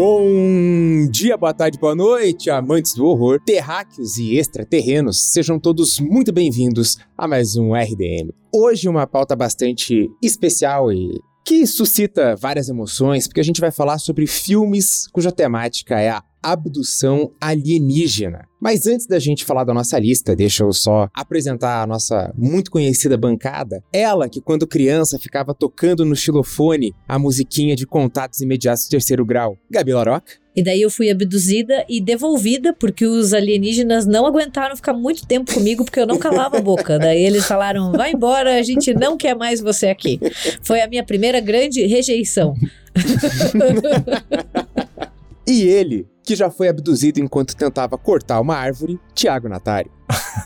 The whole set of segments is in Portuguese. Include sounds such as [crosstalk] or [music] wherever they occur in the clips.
Bom dia, boa tarde, boa noite, amantes do horror, terráqueos e extraterrenos. Sejam todos muito bem-vindos a mais um RDM. Hoje uma pauta bastante especial e que suscita várias emoções, porque a gente vai falar sobre filmes cuja temática é a abdução alienígena. Mas antes da gente falar da nossa lista, deixa eu só apresentar a nossa muito conhecida bancada. Ela que quando criança ficava tocando no xilofone a musiquinha de contatos imediatos de terceiro grau. Gabi Laroca. E daí eu fui abduzida e devolvida porque os alienígenas não aguentaram ficar muito tempo comigo porque eu não calava a boca. [laughs] Daí eles falaram: vai embora, a gente não quer mais você aqui. Foi a minha primeira grande rejeição. [laughs] e ele, que já foi abduzido enquanto tentava cortar uma árvore, Tiago Natari.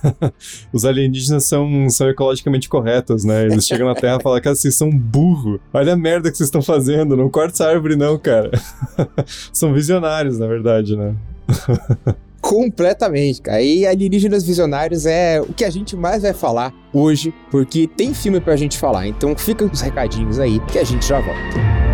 [laughs] Os alienígenas são, são ecologicamente corretos, né? Eles chegam na Terra e falam, cara, vocês são burro. Olha a merda que vocês estão fazendo. Não corta essa árvore, não, cara. [laughs] são visionários, na verdade, né? [laughs] Completamente, cara. E alienígenas visionários é o que a gente mais vai falar hoje, porque tem filme pra gente falar. Então fica os recadinhos aí que a gente já volta.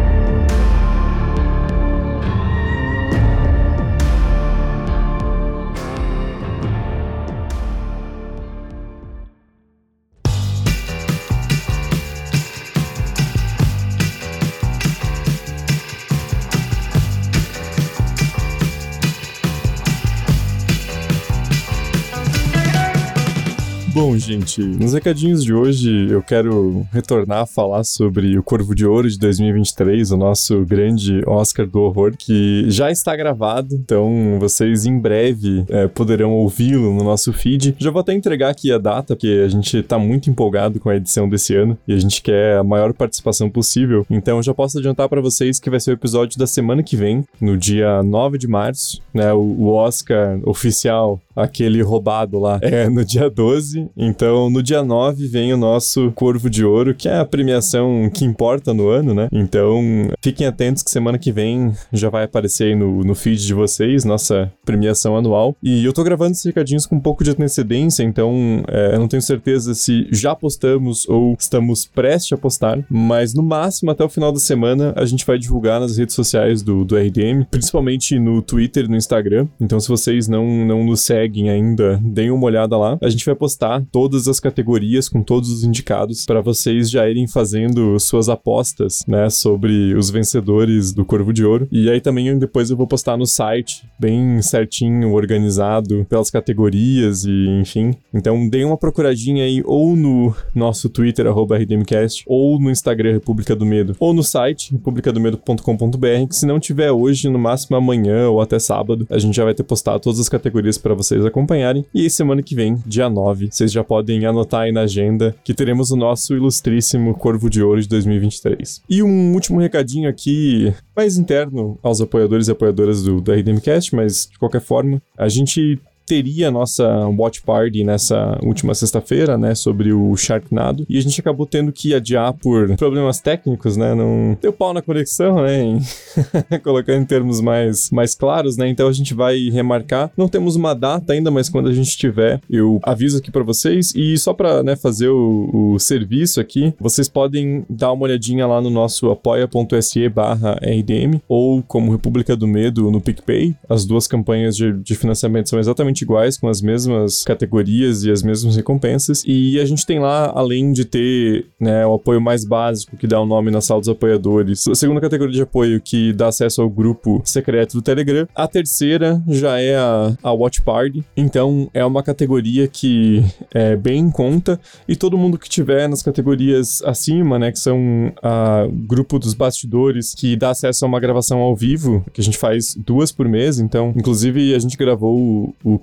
Bom, gente, nos recadinhos de hoje eu quero retornar a falar sobre o Corvo de Ouro de 2023, o nosso grande Oscar do horror, que já está gravado, então vocês em breve é, poderão ouvi-lo no nosso feed. Já vou até entregar aqui a data, porque a gente está muito empolgado com a edição desse ano e a gente quer a maior participação possível. Então já posso adiantar para vocês que vai ser o episódio da semana que vem, no dia 9 de março, né? O, o Oscar oficial, aquele roubado lá, é no dia 12. Então, no dia 9 vem o nosso Corvo de Ouro, que é a premiação que importa no ano, né? Então, fiquem atentos que semana que vem já vai aparecer aí no, no feed de vocês, nossa premiação anual. E eu tô gravando esses recadinhos com um pouco de antecedência, então é, eu não tenho certeza se já postamos ou estamos prestes a postar, mas no máximo até o final da semana a gente vai divulgar nas redes sociais do, do RDM, principalmente no Twitter e no Instagram. Então, se vocês não, não nos seguem ainda, deem uma olhada lá. A gente vai postar todas as categorias com todos os indicados para vocês já irem fazendo suas apostas, né, sobre os vencedores do Corvo de Ouro. E aí também depois eu vou postar no site, bem certinho, organizado pelas categorias e enfim. Então deem uma procuradinha aí ou no nosso Twitter @rdmcast ou no Instagram República do Medo ou no site republicadomedo.com.br, que se não tiver hoje, no máximo amanhã ou até sábado, a gente já vai ter postado todas as categorias para vocês acompanharem. E semana que vem, dia 9, vocês já podem anotar aí na agenda que teremos o nosso ilustríssimo Corvo de Ouro de 2023. E um último recadinho aqui, mais interno aos apoiadores e apoiadoras do, do RDMcast, mas de qualquer forma, a gente teria a nossa watch party nessa última sexta-feira, né, sobre o Sharknado, e a gente acabou tendo que adiar por problemas técnicos, né, não deu pau na conexão, né, [laughs] colocando em termos mais, mais claros, né, então a gente vai remarcar, não temos uma data ainda, mas quando a gente tiver, eu aviso aqui para vocês, e só para, né, fazer o, o, serviço aqui, vocês podem dar uma olhadinha lá no nosso apoia.se barra RDM, ou como República do Medo no PicPay, as duas campanhas de, de financiamento são exatamente exatamente iguais, com as mesmas categorias e as mesmas recompensas. E a gente tem lá, além de ter né, o apoio mais básico, que dá o nome na sala dos apoiadores, a segunda categoria de apoio, que dá acesso ao grupo secreto do Telegram. A terceira já é a, a Watch Party. Então, é uma categoria que é bem em conta. E todo mundo que tiver nas categorias acima, né, que são a grupo dos bastidores, que dá acesso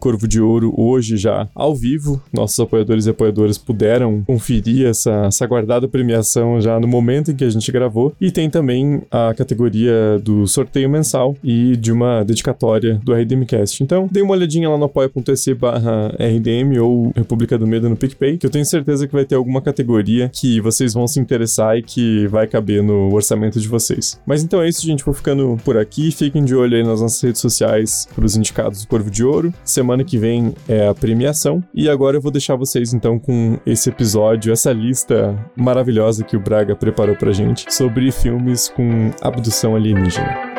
Corvo de Ouro hoje já ao vivo. Nossos apoiadores e apoiadoras puderam conferir essa, essa guardada premiação já no momento em que a gente gravou. E tem também a categoria do sorteio mensal e de uma dedicatória do RDMcast. Então, dê uma olhadinha lá no apoia.se barra RDM ou República do Medo no PicPay, que eu tenho certeza que vai ter alguma categoria que vocês vão se interessar e que vai caber no orçamento de vocês. Mas então é isso, gente. Vou ficando por aqui. Fiquem de olho aí nas nossas redes sociais para os indicados do Corvo de Ouro. Semana semana que vem é a premiação. E agora eu vou deixar vocês então com esse episódio, essa lista maravilhosa que o Braga preparou pra gente sobre filmes com abdução alienígena.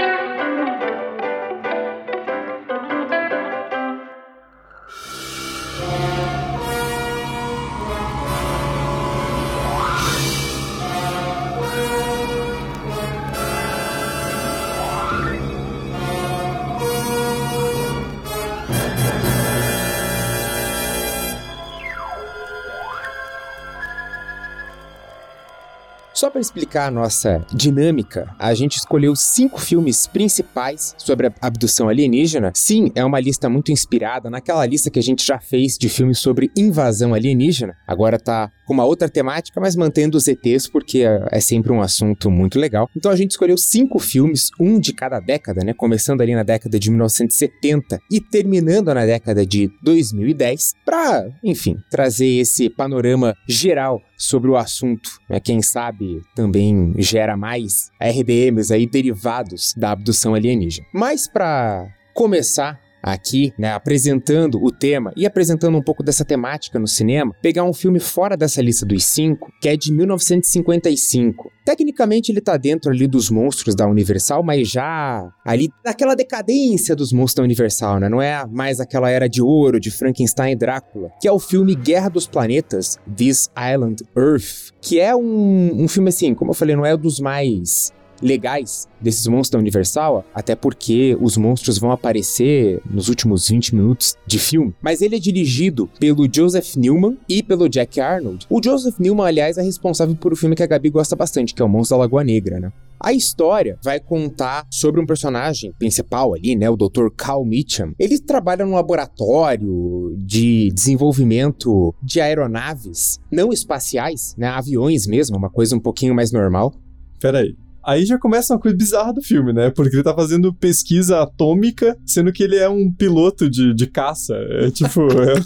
Explicar a nossa dinâmica, a gente escolheu cinco filmes principais sobre a abdução alienígena. Sim, é uma lista muito inspirada naquela lista que a gente já fez de filmes sobre invasão alienígena. Agora tá com uma outra temática, mas mantendo os ETs porque é, é sempre um assunto muito legal. Então a gente escolheu cinco filmes, um de cada década, né? Começando ali na década de 1970 e terminando na década de 2010, para, enfim, trazer esse panorama geral sobre o assunto. Né? Quem sabe também gera mais RDMs aí derivados da abdução alienígena. Mas para começar aqui, né, apresentando o tema e apresentando um pouco dessa temática no cinema, pegar um filme fora dessa lista dos cinco, que é de 1955. Tecnicamente ele tá dentro ali dos monstros da Universal, mas já ali naquela decadência dos monstros da Universal, né? Não é mais aquela era de ouro de Frankenstein e Drácula, que é o filme Guerra dos Planetas, This Island Earth, que é um, um filme assim, como eu falei, não é dos mais legais desses monstros da Universal, até porque os monstros vão aparecer nos últimos 20 minutos de filme. Mas ele é dirigido pelo Joseph Newman e pelo Jack Arnold. O Joseph Newman, aliás, é responsável por o filme que a Gabi gosta bastante, que é o Monstro da Lagoa Negra, né? A história vai contar sobre um personagem principal ali, né, o Dr. Cal Mitchum. Ele trabalha num laboratório de desenvolvimento de aeronaves não espaciais, né, aviões mesmo, uma coisa um pouquinho mais normal. Peraí, Aí já começa uma coisa bizarra do filme, né? Porque ele tá fazendo pesquisa atômica, sendo que ele é um piloto de, de caça. É tipo. [laughs] é...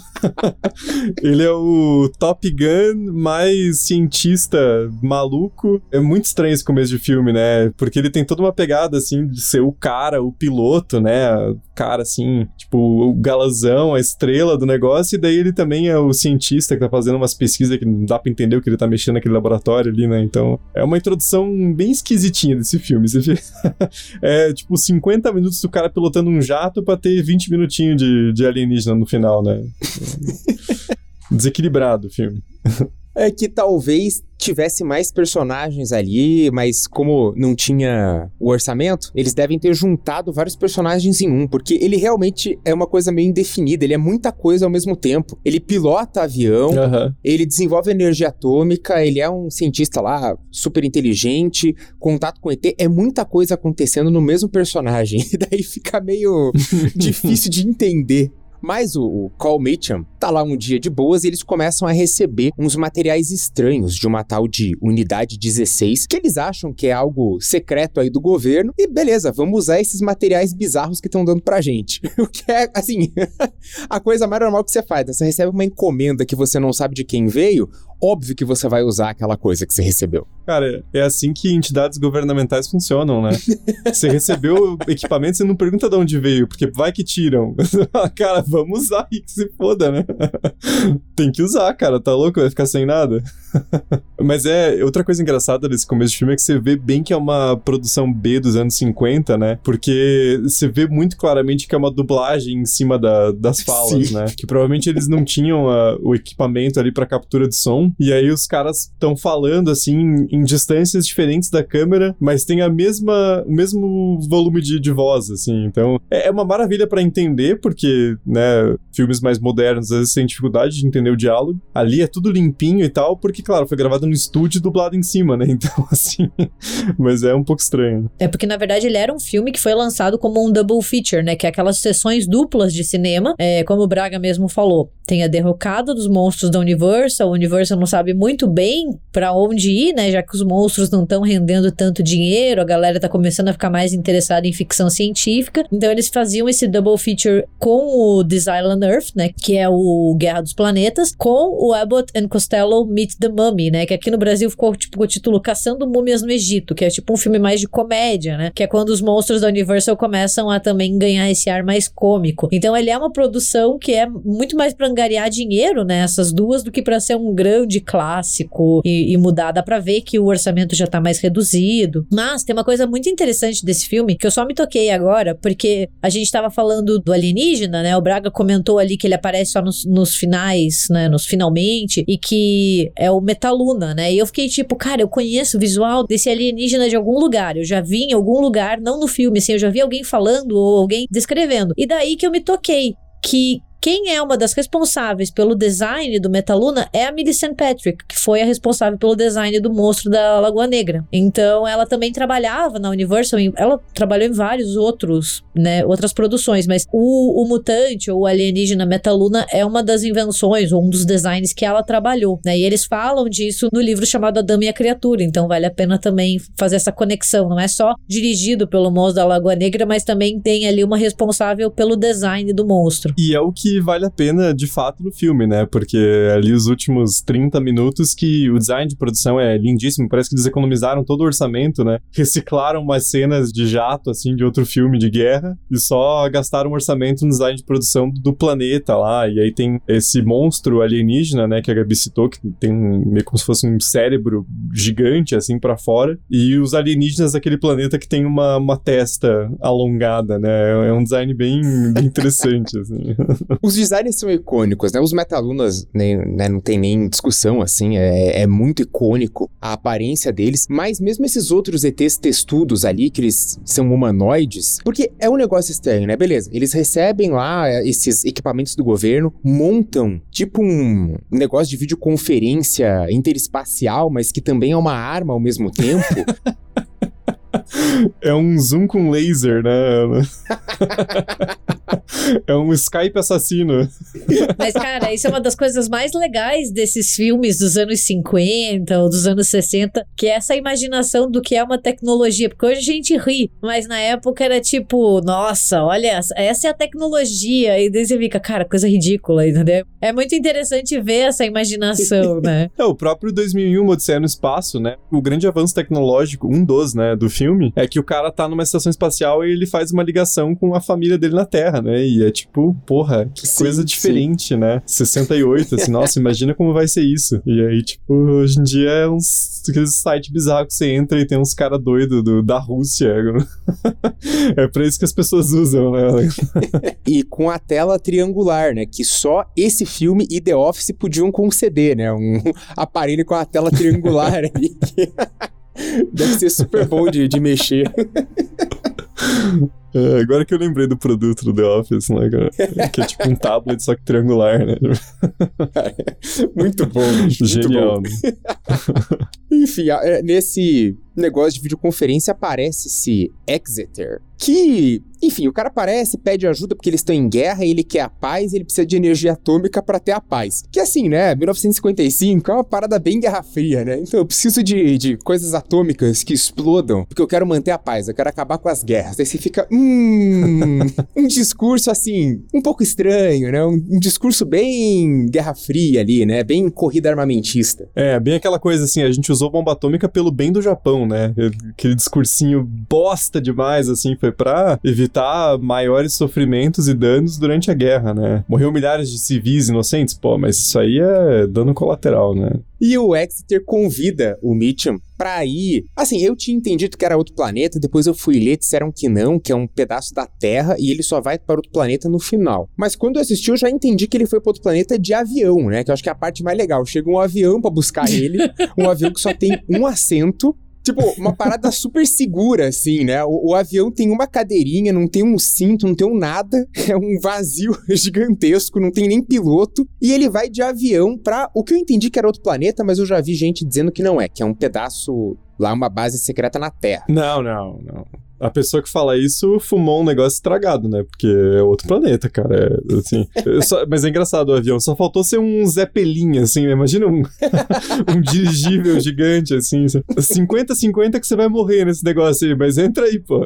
[laughs] ele é o Top Gun mais cientista maluco. É muito estranho esse começo de filme, né? Porque ele tem toda uma pegada, assim, de ser o cara, o piloto, né? Cara, assim, tipo, o galazão, a estrela do negócio. E daí ele também é o cientista que tá fazendo umas pesquisas que não dá pra entender o que ele tá mexendo naquele laboratório ali, né? Então, é uma introdução bem esquisitinha desse filme. [laughs] É tipo 50 minutos do cara pilotando um jato pra ter 20 minutinhos de, de alienígena no final, né? [laughs] Desequilibrado o filme. [laughs] É que talvez tivesse mais personagens ali, mas como não tinha o orçamento, eles devem ter juntado vários personagens em um, porque ele realmente é uma coisa meio indefinida, ele é muita coisa ao mesmo tempo. Ele pilota avião, uhum. ele desenvolve energia atômica, ele é um cientista lá super inteligente, contato com ET, é muita coisa acontecendo no mesmo personagem. [laughs] E daí fica meio [laughs] difícil de entender mas o, o Call Mitchum tá lá um dia de boas e eles começam a receber uns materiais estranhos de uma tal de Unidade 16, que eles acham que é algo secreto aí do governo. E beleza, vamos usar esses materiais bizarros que estão dando pra gente. [laughs] o que é, assim, [laughs] a coisa mais normal que você faz. Né? Você recebe uma encomenda que você não sabe de quem veio, óbvio que você vai usar aquela coisa que você recebeu. Cara, é assim que entidades governamentais funcionam, né? [laughs] você recebeu equipamento, você não pergunta de onde veio, porque vai que tiram. cara, vamos usar aí que se foda, né? [laughs] Tem que usar, cara, tá louco? Vai ficar sem nada? [laughs] Mas é, outra coisa engraçada desse começo de filme é que você vê bem que é uma produção B dos anos 50, né? Porque você vê muito claramente que é uma dublagem em cima da, das falas, Sim. né? Que provavelmente eles não tinham uh, o equipamento ali para captura de som, e aí os caras estão falando assim em distâncias diferentes da câmera, mas tem a mesma, o mesmo volume de, de voz, assim. Então é, é uma maravilha para entender, porque, né, filmes mais modernos vezes têm dificuldade de entender o diálogo. Ali é tudo limpinho e tal, porque que, claro, foi gravado no estúdio e dublado em cima, né? [laughs] Então, assim. mas é um pouco estranho. É porque, na verdade, ele era um filme que foi lançado como um double feature, né? Que é aquelas sessões duplas de cinema, é, como o Braga mesmo falou. Tem a derrocada dos monstros da Universal. A Universal não sabe muito bem para onde ir, né? Já que os monstros não estão rendendo tanto dinheiro, a galera tá começando a ficar mais interessada em ficção científica. Então, eles faziam esse double feature com o This Island Earth, né? Que é o Guerra dos Planetas, com o Abbott and Costello Meet the Mummy, né? Que aqui no Brasil ficou tipo com o título Caçando Múmias no Egito, que é tipo um filme mais de comédia, né? Que é quando os monstros da Universal começam a também ganhar esse ar mais cômico. Então ele é uma produção que é muito mais pra angariar dinheiro, né? Essas duas, do que para ser um grande clássico e, e mudar. Dá pra ver que o orçamento já tá mais reduzido. Mas tem uma coisa muito interessante desse filme que eu só me toquei agora, porque a gente tava falando do alienígena, né? O Braga comentou ali que ele aparece só nos, nos finais, né? Nos finalmente, e que é o Metaluna, né? E eu fiquei tipo, cara, eu conheço o visual desse alienígena de algum lugar. Eu já vi em algum lugar, não no filme, assim, eu já vi alguém falando ou alguém descrevendo. E daí que eu me toquei que quem é uma das responsáveis pelo design do Metaluna é a Millicent Patrick, que foi a responsável pelo design do monstro da Lagoa Negra. Então, ela também trabalhava na Universal, ela trabalhou em vários outros, né, outras produções, mas o, o mutante ou o alienígena Metaluna é uma das invenções ou um dos designs que ela trabalhou, né? E eles falam disso no livro chamado A Dama e a Criatura, então vale a pena também fazer essa conexão, não é só dirigido pelo monstro da Lagoa Negra, mas também tem ali uma responsável pelo design do monstro. E é o que vale a pena de fato no filme, né? Porque ali os últimos 30 minutos que o design de produção é lindíssimo, parece que eles economizaram todo o orçamento, né? [laughs] Reciclaram umas cenas de jato, assim, de outro filme de guerra e só gastaram orçamento no design de produção do planeta lá. E aí tem esse monstro alienígena, né, que a Gabi citou, que tem meio como se fosse um cérebro gigante, assim, para fora. E os alienígenas daquele planeta que tem uma, uma testa alongada, né? É um design bem, bem [laughs] interessante, assim. [laughs] Os designs são icônicos, né? Os Metalunas, né, não tem nem discussão, assim, é, é muito icônico a aparência deles, mas mesmo esses outros ETs testudos ali, que eles são humanoides, porque é um negócio estranho, né? Beleza, eles recebem lá é, esses equipamentos do governo, montam tipo um negócio de videoconferência interespacial, mas que também é uma arma ao mesmo tempo. [laughs] [laughs] É um zoom com laser, né? [laughs] é um Skype assassino. Mas, cara, isso é uma das coisas mais legais desses filmes dos anos 50 ou dos anos 60, que é essa imaginação do que é uma tecnologia. Porque hoje a gente ri, mas na época era tipo, nossa, olha, essa é a tecnologia. E daí você fica, cara, coisa ridícula, entendeu? É muito interessante ver essa imaginação, né? [laughs] É, o próprio 2001, Odisseia no Espaço, né? O grande avanço tecnológico, um dos, né, do filme, é que o cara tá numa estação espacial e ele faz uma ligação com a família dele na Terra, né? E é tipo, porra, que sim, coisa diferente, sim. né? 68, assim, nossa, imagina como vai ser isso. E aí, tipo, hoje em dia é uns aqueles sites bizarros que você entra e tem uns caras doidos da Rússia. [laughs] é pra isso que as pessoas usam, né? [laughs] e com a tela triangular, né? Que só esse filme e The Office podiam conceder, né? Um [laughs] aparelho com a tela triangular ali. Deve ser super bom de, de mexer. [laughs] É, agora que eu lembrei do produto do The Office, né, cara? Que é tipo um tablet, só que triangular, né? [laughs] muito bom, bicho, Genial. Muito bom. Né? [laughs] Enfim, é, nesse negócio de videoconferência aparece esse Exeter, que, enfim, o cara aparece, pede ajuda porque eles estão em guerra, ele quer a paz, ele precisa de energia atômica para ter a paz. Que assim, né, 1955 é uma parada bem guerra fria, né? Então eu preciso de, de coisas atômicas que explodam, porque eu quero manter a paz, eu quero acabar com as guerras. Aí você fica, hum, [laughs] um discurso assim, um pouco estranho, né? Um, um discurso bem guerra fria ali, né? Bem corrida armamentista. É, bem aquela coisa assim, a gente usou bomba atômica pelo bem do Japão, né? Aquele discursinho bosta demais, assim, foi para evitar maiores sofrimentos e danos durante a guerra, né? Morreu milhares de civis inocentes, pô, mas isso aí é dano colateral, né? E o Exeter convida o Mitchum pra ir. Assim, eu tinha entendido que era outro planeta, depois eu fui ler, disseram que não, que é um pedaço da Terra e ele só vai para outro planeta no final. Mas quando eu assisti, eu já entendi que ele foi para outro planeta de avião, né? Que eu acho que é a parte mais legal. Chega um avião para buscar ele, [laughs] um avião que só tem um assento Tipo, uma parada super segura, assim, né? O, o, avião tem uma cadeirinha, não tem um cinto, não tem um nada. [laughs] É um vazio [laughs] gigantesco, não tem nem piloto. E ele vai de avião pra o que eu entendi que era outro planeta, mas eu já vi gente dizendo que não é, que é um pedaço lá, uma base secreta na Terra. Não, não, não a pessoa que fala isso fumou um negócio estragado, né? Porque é outro planeta, cara. É, assim, só, mas é engraçado o avião. Só faltou ser um Zeppelin, assim, né? Imagina um, [laughs] um dirigível gigante, assim. 50-50 que você vai morrer nesse negócio aí, mas entra aí, pô.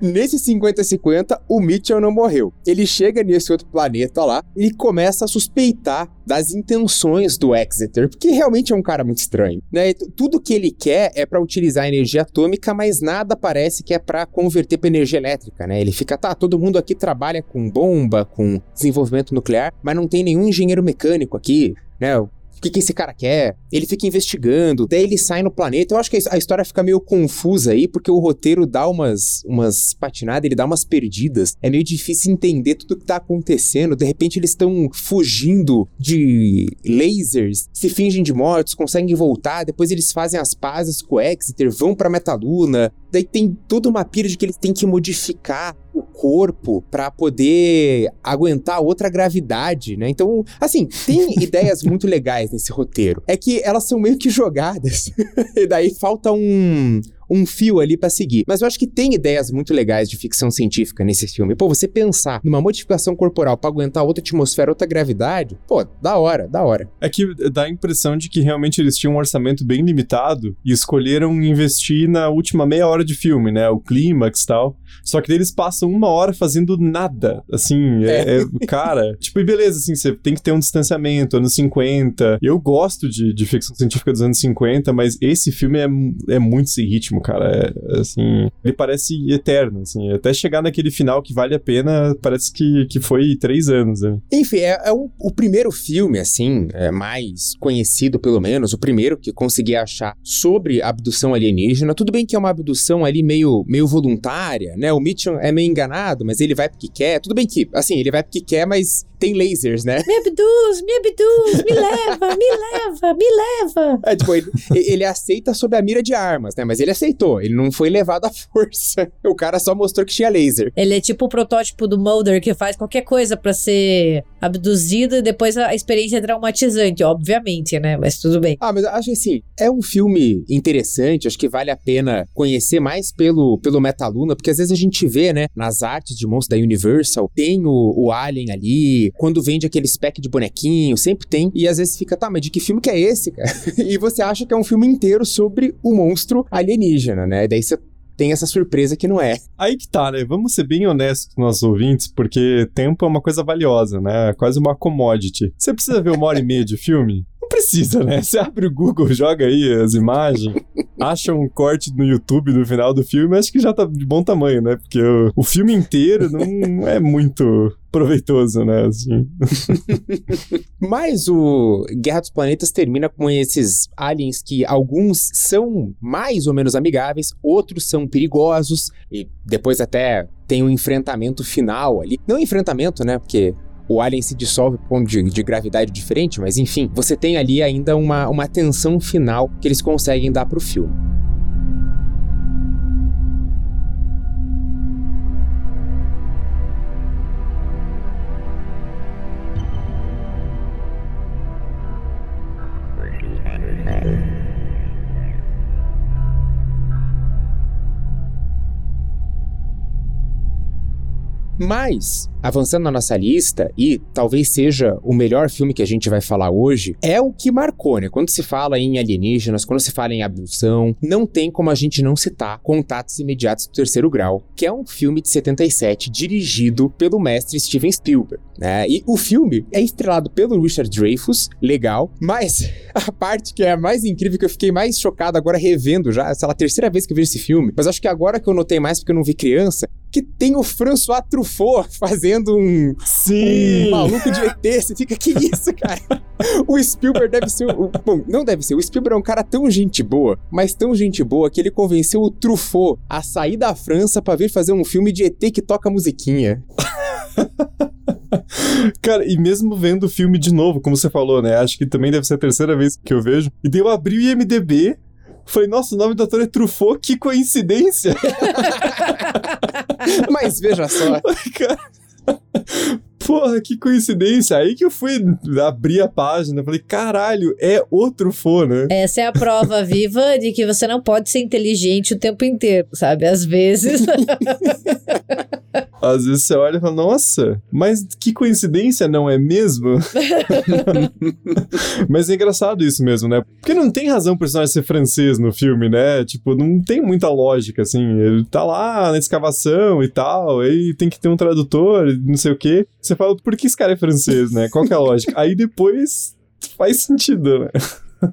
Nesse 50-50, o Mitchell não morreu. Ele chega nesse outro planeta lá e começa a suspeitar das intenções do Exeter, porque realmente é um cara muito estranho, né? Tudo que ele quer é para utilizar energia atômica, mas nada parece que é para converter para energia elétrica, né? Ele fica, tá, todo mundo aqui trabalha com bomba, com desenvolvimento nuclear, mas não tem nenhum engenheiro mecânico aqui, né? O que, que esse cara quer, ele fica investigando, daí ele sai no planeta. Eu acho que a história fica meio confusa aí, porque o roteiro dá umas, umas patinadas, ele dá umas perdidas. É meio difícil entender tudo que tá acontecendo. De repente eles estão fugindo de lasers, se fingem de mortos, conseguem voltar, depois eles fazem as pazes com o Exeter, vão pra Metaluna. Daí tem toda uma pira de que eles têm que modificar corpo para poder aguentar outra gravidade, né? Então, assim, tem [laughs] ideias muito legais nesse roteiro. É que elas são meio que jogadas. [laughs] e daí falta um um fio ali para seguir. Mas eu acho que tem ideias muito legais de ficção científica nesse filme. Pô, você pensar numa modificação corporal para aguentar outra atmosfera, outra gravidade, pô, da hora, da hora. É que dá a impressão de que realmente eles tinham um orçamento bem limitado e escolheram investir na última meia hora de filme, né? O clímax e tal. Só que eles passam uma hora fazendo nada. Assim, é, é. é cara. [laughs] tipo, e beleza, assim, você tem que ter um distanciamento, anos 50. Eu gosto de, de ficção científica dos anos 50, mas esse filme é, é muito sem ritmo, cara. É, assim, ele parece eterno, assim. Até chegar naquele final que vale a pena, parece que, que foi três anos, né? Enfim, é, é um, o primeiro filme, assim, é mais conhecido, pelo menos, o primeiro que consegui achar sobre abdução alienígena. Tudo bem que é uma abdução ali meio, meio voluntária, né? O Mitchell é meio enganado, mas ele vai porque quer. Tudo bem que, assim, ele vai porque quer, mas tem lasers, né? Me abduz, me abduz, me leva, me leva, me leva. É, tipo, ele, ele, aceita sob a mira de armas, né? Mas ele aceitou, ele não foi levado à [laughs] força. O cara só mostrou que tinha laser. Ele é tipo o protótipo do Mulder que faz qualquer coisa para ser abduzido e depois a experiência é traumatizante, obviamente, né? Mas tudo bem. Ah, mas acho que assim, é um filme interessante, acho que vale a pena conhecer mais pelo, pelo Metaluna, porque às vezes a gente vê, né, nas artes de monstros da Universal, tem o, o Alien ali, quando vende aquele pack de bonequinho, sempre tem. E às vezes fica, tá, mas de que filme que é esse, cara? [laughs] e você acha que é um filme inteiro sobre o monstro alienígena, né? E daí você tem essa surpresa que não é. Aí que tá, né? Vamos ser bem honestos com nossos ouvintes, porque tempo é uma coisa valiosa, né? É quase uma commodity. Você precisa ver uma hora e meia de filme? Precisa, né? Você abre o Google, joga aí as imagens, [laughs] acha um corte no YouTube no final do filme, acho que já tá de bom tamanho, né? Porque o, o filme inteiro não é muito proveitoso, né? Assim. [laughs] Mas o Guerra dos Planetas termina com esses aliens que alguns são mais ou menos amigáveis, outros são perigosos, e depois até tem um enfrentamento final ali. Não enfrentamento, né? Porque o alien se dissolve por ponto de, de, gravidade diferente, mas enfim, você tem ali ainda uma, uma tensão final que eles conseguem dar pro filme. Mas, avançando na nossa lista, e talvez seja o melhor filme que a gente vai falar hoje, é o que marcou, né? Quando se fala em alienígenas, quando se fala em abdução, não tem como a gente não citar Contatos Imediatos do Terceiro Grau, que é um filme de 77 dirigido pelo mestre Steven Spielberg, né? E o filme é estrelado pelo Richard Dreyfuss, legal, mas [laughs] a parte que é a mais incrível, que eu fiquei mais chocado agora revendo já, essa é a terceira vez que eu vi esse filme, mas acho que agora que eu notei mais porque eu não vi criança, que tem o François Truffaut [laughs] fazendo um, Sim. um maluco de ET. Você fica, que isso, cara? [laughs] o Spielberg deve ser. O, bom, não deve ser. O Spielberg é um cara tão gente boa, mas tão gente boa que ele convenceu o Truffaut a sair da França para vir fazer um filme de ET que toca musiquinha. [laughs] Cara, e mesmo vendo o filme de novo, como você falou, né? Acho que também deve ser a terceira vez que eu vejo. E daí eu abri o IMDB Falei, nossa, o nome do ator é Truffaut, que coincidência! [laughs] Mas veja só. [laughs] Porra, que coincidência. Aí que eu fui abrir a página, falei, caralho, é outro fã, né? Essa é a prova [laughs] viva de que você não pode ser inteligente o tempo inteiro, sabe? Às vezes. Às vezes você olha e fala, nossa, mas que coincidência, não é mesmo? [laughs] mas é engraçado isso mesmo, né? Porque não tem razão o personagem ser francês no filme, né? Tipo, não tem muita lógica, assim. Ele tá lá na escavação e tal, aí tem que ter um tradutor, não sei o quê. Você fala, por que esse cara é francês, né? Qual que é a lógica? Aí depois faz sentido, né?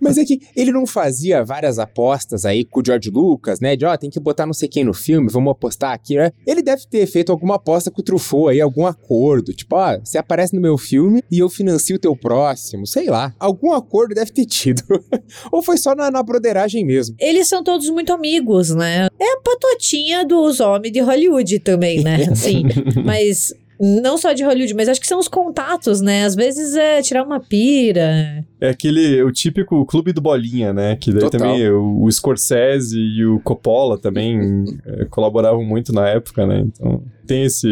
Mas é que ele não fazia várias apostas aí com o George Lucas, né? De ó, oh, tem que botar não sei quem no filme, vamos apostar aqui, né? Ele deve ter feito alguma aposta com o Truffaut aí, algum acordo. Tipo, ó, oh, você aparece no meu filme e eu financio o teu próximo, sei lá. Algum acordo deve ter tido. [laughs] Ou foi só na, na broderagem mesmo. Eles são todos muito amigos, né? É a patotinha dos homens de Hollywood também, né? [laughs] Assim, mas não só de Hollywood, mas acho que são os contatos, né? Às vezes é tirar uma pira. É aquele, o típico clube do bolinha, né? Que daí Total. também o, o Scorsese e o Coppola também [laughs] é, colaboravam muito na época, né? Então tem esse,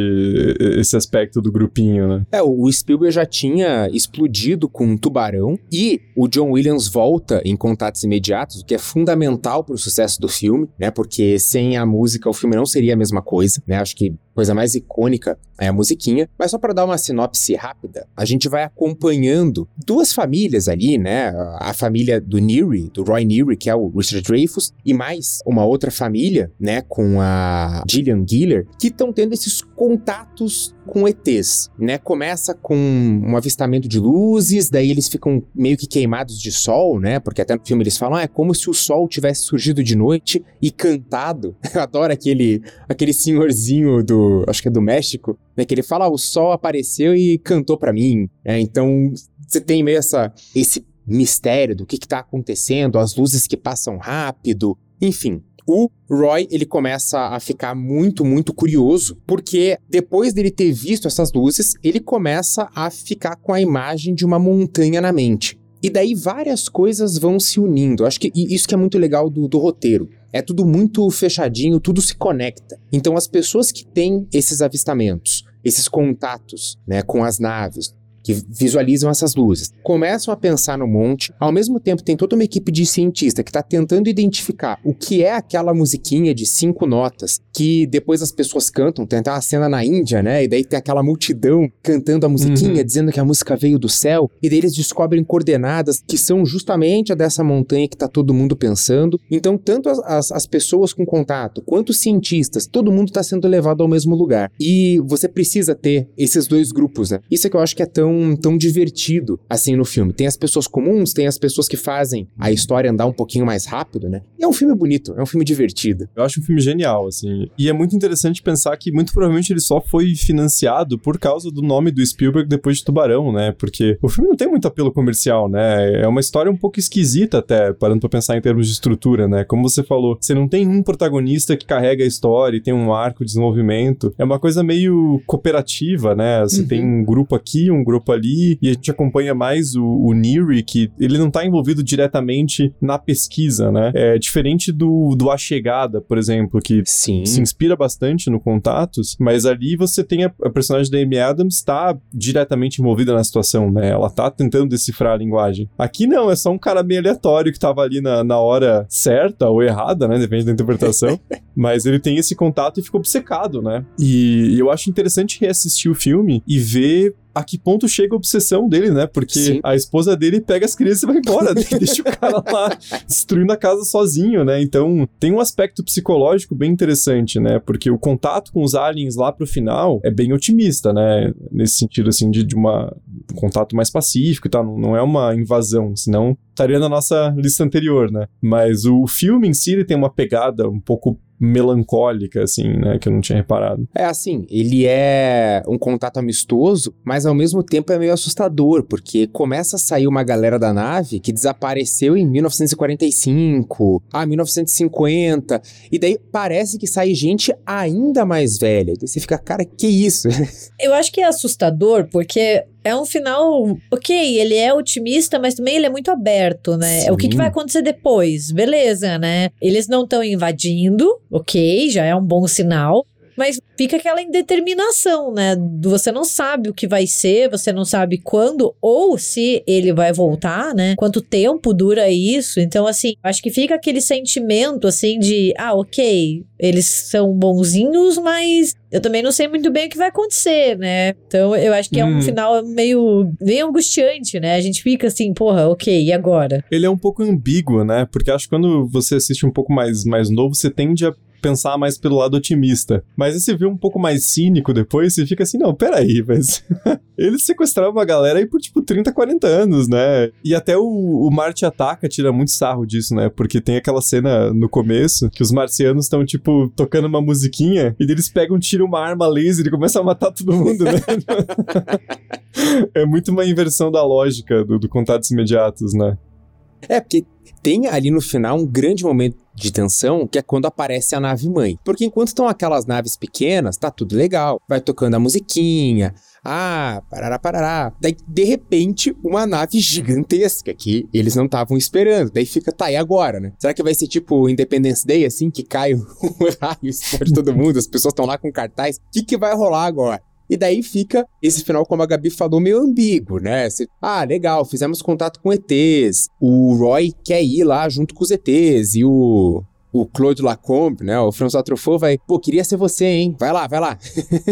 esse aspecto do grupinho, né? É, o Spielberg já tinha explodido com um Tubarão e o John Williams volta em Contatos Imediatos, o que é fundamental para o sucesso do filme, né? Porque sem a música o filme não seria a mesma coisa, né? Acho que a coisa mais icônica é a musiquinha. Mas só para dar uma sinopse rápida, a gente vai acompanhando duas famílias ali, né? A família do Neary, do Roy Neary, que é o Richard Dreyfuss, e mais uma outra família, né? Com a Gillian Giller, que estão tendo esses contatos com ETs, né? Começa com um avistamento de luzes, daí eles ficam meio que queimados de sol, né? Porque até no filme eles falam, ah, é como se o sol tivesse surgido de noite e cantado. [laughs] Eu adoro aquele, aquele senhorzinho do, acho que é do México, né? Que ele fala, ah, o sol apareceu e cantou pra mim. É, então, você tem meio essa, esse mistério do que que tá acontecendo, as luzes que passam rápido, enfim. O Roy, ele começa a ficar muito, muito curioso, porque depois dele ter visto essas luzes, ele começa a ficar com a imagem de uma montanha na mente. E daí várias coisas vão se unindo. Acho que isso que é muito legal do, do roteiro. É tudo muito fechadinho, tudo se conecta. Então as pessoas que têm esses avistamentos, esses contatos, né, com as naves, que visualizam essas luzes, começam a pensar no monte, ao mesmo tempo tem toda uma equipe de cientista que está tentando identificar o que é aquela musiquinha de cinco notas que depois as pessoas cantam, tem até uma cena na Índia, né, e daí tem aquela multidão cantando a musiquinha, uhum. dizendo que a música veio do céu, e daí eles descobrem coordenadas que são justamente a dessa montanha que está todo mundo pensando, então tanto as, as, as pessoas com contato, quanto os cientistas, todo mundo está sendo levado ao mesmo lugar, e você precisa ter esses dois grupos, né, isso é que eu acho que é tão tão, tão divertido assim no filme. Tem as pessoas comuns, tem as pessoas que fazem a história andar um pouquinho mais rápido, né? E é um filme bonito, é um filme divertido. Eu acho um filme genial, assim. E é muito interessante pensar que muito provavelmente ele só foi financiado por causa do nome do Spielberg depois de Tubarão, né? Porque o filme não tem muito apelo comercial, né? É uma história um pouco esquisita até, parando pra pensar em termos de estrutura, né? Como você falou, você não tem um protagonista que carrega a história e tem um arco de desenvolvimento. É uma coisa meio cooperativa, né? Você uhum. tem um grupo aqui, um grupo ali, e a gente acompanha mais o, o Neri, que ele não tá envolvido diretamente na pesquisa, né? É diferente do, do A Chegada, por exemplo, que Sim. se inspira bastante no Contatos, mas ali você tem a, a personagem da Amy Adams tá diretamente envolvida na situação, né? Ela tá tentando decifrar a linguagem. Aqui não, é só um cara meio aleatório que tava ali na, na hora certa ou errada, né? Depende da interpretação. [laughs] mas ele tem esse contato e ficou obcecado, né? E eu acho interessante reassistir o filme e ver a que ponto chega a obsessão dele, né? Porque Sim. a esposa dele pega as crianças e vai embora, [laughs] deixa o cara lá destruindo a casa sozinho, né? Então tem um aspecto psicológico bem interessante, né? Porque o contato com os aliens lá pro final é bem otimista, né? Nesse sentido, assim, de, de uma, um contato mais pacífico e tal. Não, não é uma invasão, senão estaria na nossa lista anterior, né? Mas o filme em si ele tem uma pegada um pouco melancólica, assim, né? Que eu não tinha reparado. É assim, ele é um contato amistoso, mas ao mesmo tempo é meio assustador, porque começa a sair uma galera da nave que desapareceu em 1945, ah, 1950, e daí parece que sai gente ainda mais velha. Daí você fica, cara, que isso? [laughs] Eu acho que é assustador, porque é um final, ok, ele é otimista, mas também ele é muito aberto, né? Sim. O que, que vai acontecer depois? Beleza, né? Eles não estão invadindo, ok, já é um bom sinal. Mas fica aquela indeterminação, né? Você não sabe o que vai ser, você não sabe quando ou se ele vai voltar, né? Quanto tempo dura isso. Então, assim, acho que fica aquele sentimento, assim, de, ah, ok, eles são bonzinhos, mas eu também não sei muito bem o que vai acontecer, né? Então, eu acho que é um hum. final meio, meio angustiante, né? A gente fica assim, porra, ok, e agora? Ele é um pouco ambíguo, né? Porque acho que quando você assiste um pouco mais, mais novo, você tende a pensar mais pelo lado otimista. Mas esse viu um pouco mais cínico depois, você fica assim, não, peraí, mas [laughs] eles sequestraram uma galera aí por tipo 30, 40 anos, né? E até o, o Marte Ataca tira muito sarro disso, né? Porque tem aquela cena no começo que os marcianos estão, tipo, tocando uma musiquinha e eles pegam, tiram uma arma laser e começam a matar todo mundo, né? [laughs] é muito uma inversão da lógica do, do contatos imediatos, né? É, porque tem ali no final um grande momento de tensão, que é quando aparece a nave mãe. Porque enquanto estão aquelas naves pequenas, tá tudo legal. Vai tocando a musiquinha. Ah, parará, parará. Daí, de repente, uma nave gigantesca que eles não estavam esperando. Daí fica, tá, e agora, né? Será que vai ser tipo Independence Day, assim, que cai [laughs] o raio, explode todo mundo, as pessoas estão lá com cartaz? O que, que vai rolar agora? E daí fica esse final, como a Gabi falou, meio ambíguo, né? Você, ah, legal, fizemos contato com ETs. O Roy quer ir lá junto com os ETs. E o, o Claude Lacombe, né? O François Truffaut vai, pô, queria ser você, hein? Vai lá, vai lá.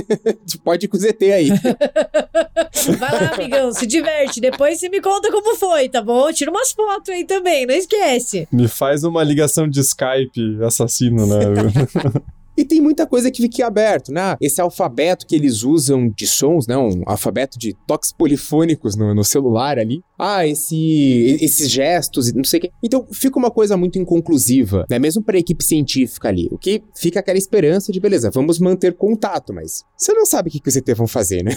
[laughs] Pode ir com os ET aí. [laughs] vai lá, amigão, se diverte. Depois você me conta como foi, tá bom? Tira umas fotos aí também, não esquece. Me faz uma ligação de Skype assassino, né? [laughs] E tem muita coisa que fica aberto, né? Esse alfabeto que eles usam de sons, né? Um alfabeto de toques polifônicos no, no celular ali. Ah, esse, esses gestos, não sei o quê. Então fica uma coisa muito inconclusiva, né? Mesmo para a equipe científica ali. O que fica aquela esperança de, beleza, vamos manter contato, mas você não sabe o que, que os ET vão fazer, né?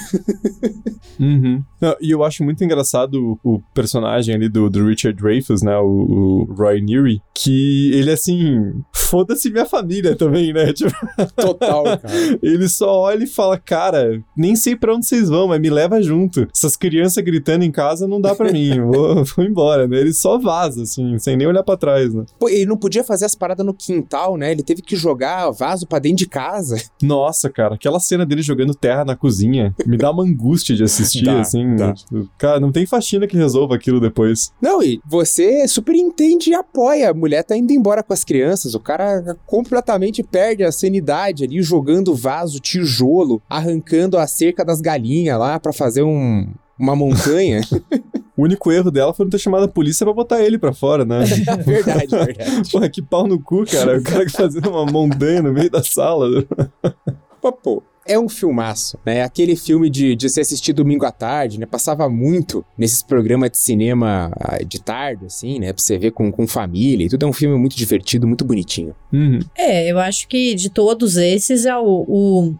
[laughs] uhum. Não, e eu acho muito engraçado o, o personagem ali do, do, Richard Dreyfuss, né? O, o Roy Neary, que ele assim, foda-se minha família também, né? [laughs] Tipo, Total, cara. Ele só olha e fala, cara, nem sei pra onde vocês vão, mas me leva junto. Essas crianças gritando em casa não dá pra [laughs] mim, vou, [laughs] vou embora, né? Ele só vaza, assim, sem nem olhar pra trás, né? Pô, ele não podia fazer as paradas no quintal, né? Ele teve que jogar vaso pra dentro de casa. [laughs] Nossa, cara, aquela cena dele jogando terra na cozinha me dá uma angústia de assistir, dá, assim. Dá. Tipo, cara, não tem faxina que resolva aquilo depois. Não, e você super entende e apoia. A mulher tá indo embora com as crianças, o cara completamente perde a sanidade ali, jogando vaso, tijolo, arrancando a cerca das galinhas lá para fazer um, uma montanha. [laughs] O único erro dela foi não ter chamado a polícia pra botar ele pra fora, né? [laughs] verdade, verdade. Porra, que pau no cu, cara. O cara que fazendo uma montanha no meio da sala. pô, pô, é um filmaço, né? Aquele filme de, de se assistir domingo à tarde, né? Passava muito nesses programas de cinema ah, de tarde, assim, né? Pra você ver com, com família e tudo. É um filme muito divertido, muito bonitinho. Uhum. É, eu acho que de todos esses é o, o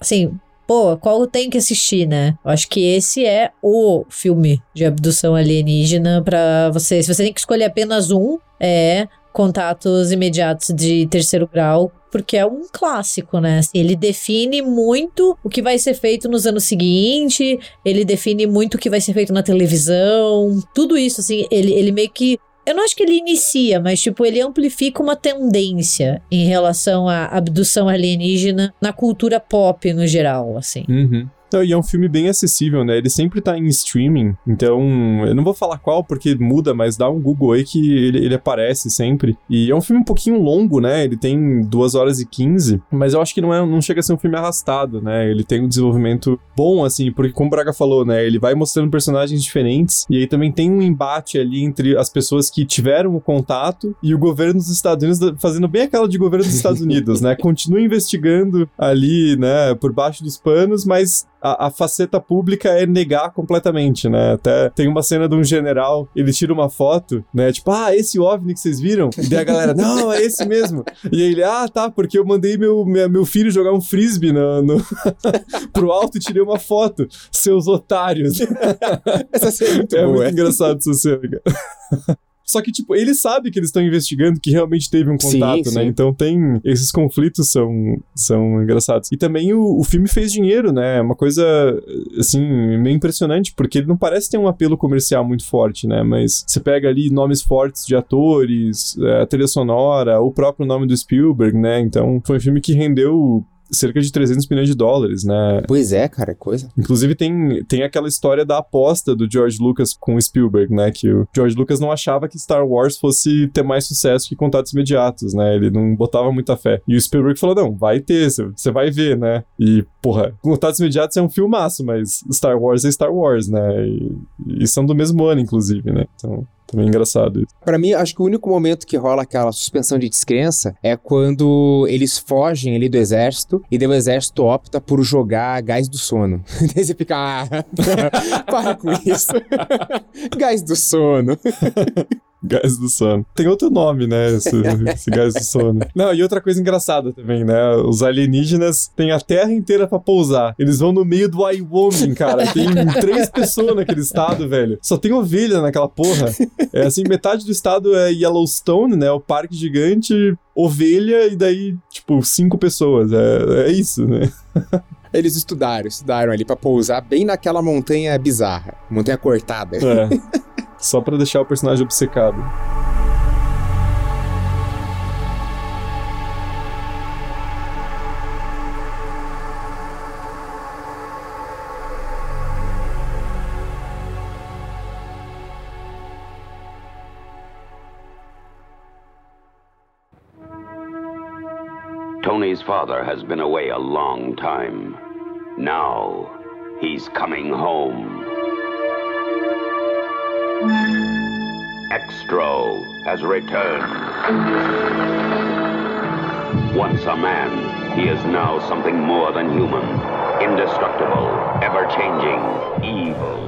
assim, pô, qual eu tenho que assistir, né? Eu acho que esse é o filme de abdução alienígena para você. Se você tem que escolher apenas um, é Contatos Imediatos de Terceiro Grau porque é um clássico, né? Ele define muito o que vai ser feito nos anos seguintes, ele define muito o que vai ser feito na televisão, tudo isso, assim, ele, ele meio que. Eu não acho que ele inicia, mas, tipo, ele amplifica uma tendência em relação à abdução alienígena na cultura pop no geral, assim. Uhum. Não, e é um filme bem acessível, né? Ele sempre tá em streaming, então eu não vou falar qual porque muda, mas dá um Google aí que ele, ele aparece sempre. E é um filme um pouquinho longo, né? Ele tem 2 horas e 15, mas eu acho que não, é, não chega a ser um filme arrastado, né? Ele tem um desenvolvimento bom, assim, porque como o Braga falou, né? Ele vai mostrando personagens diferentes e aí também tem um embate ali entre as pessoas que tiveram o contato e o governo dos Estados Unidos fazendo bem aquela de governo dos Estados [laughs] Unidos, né? Continua investigando ali, né, por baixo dos panos, mas a, a, faceta pública é negar completamente, né? Até tem uma cena de um general, ele tira uma foto, né? Tipo, ah, esse OVNI que vocês viram? E daí a galera, não, é esse mesmo. E aí ele, ah, tá, porque eu mandei meu, meu filho jogar um frisbee no, no [laughs] pro alto e tirei uma foto. Seus otários. essa cena é muito é boa. muito é. engraçado essa cena, cara. Só que, tipo, ele sabe que eles estão investigando, que realmente teve um contato, sim, né? Sim. Então tem. Esses conflitos são, são engraçados. E também o, o filme fez dinheiro, né? É uma coisa, assim, meio impressionante, porque ele não parece ter um apelo comercial muito forte, né? Mas você pega ali nomes fortes de atores, é, a trilha sonora, o próprio nome do Spielberg, né? Então foi um filme que rendeu cerca de 300 milhões de dólares, né? Pois é, cara, é coisa. Inclusive tem, tem aquela história da aposta do George Lucas com o Spielberg, né? Que o George Lucas não achava que Star Wars fosse ter mais sucesso que Contatos Imediatos, né? Ele não botava muita fé. E o Spielberg falou, não, vai ter, você vai ver, né? E, porra, Contatos Imediatos é um filmaço, mas Star Wars é Star Wars, né? E, e são do mesmo ano, inclusive, né? Então... Também é engraçado isso. Pra mim, acho que o único momento que rola aquela suspensão de descrença é quando eles fogem ali do exército e daí o exército opta por jogar gás do sono. [laughs] daí você fica, ah, [laughs] para com isso. [laughs] gás do sono. Gás do sono. Tem outro nome, né? Esse, [laughs] esse gás do sono. Não, e outra coisa engraçada também, né? Os alienígenas têm a Terra inteira pra pousar. Eles vão no meio do Wyoming, cara. Tem [laughs] três pessoas naquele estado, velho. Só tem ovelha naquela porra. É assim, metade do estado é Yellowstone, né? O parque gigante, ovelha e daí, tipo, cinco pessoas. É, é isso, né? [laughs] Eles estudaram, estudaram ali pra pousar bem naquela montanha bizarra. Montanha cortada. É. Só pra deixar o personagem obcecado. Tony's father has been away a long time. Now, he's coming home. Extro has returned. Once a man, he is now something more than human. Indestructible, ever-changing, evil.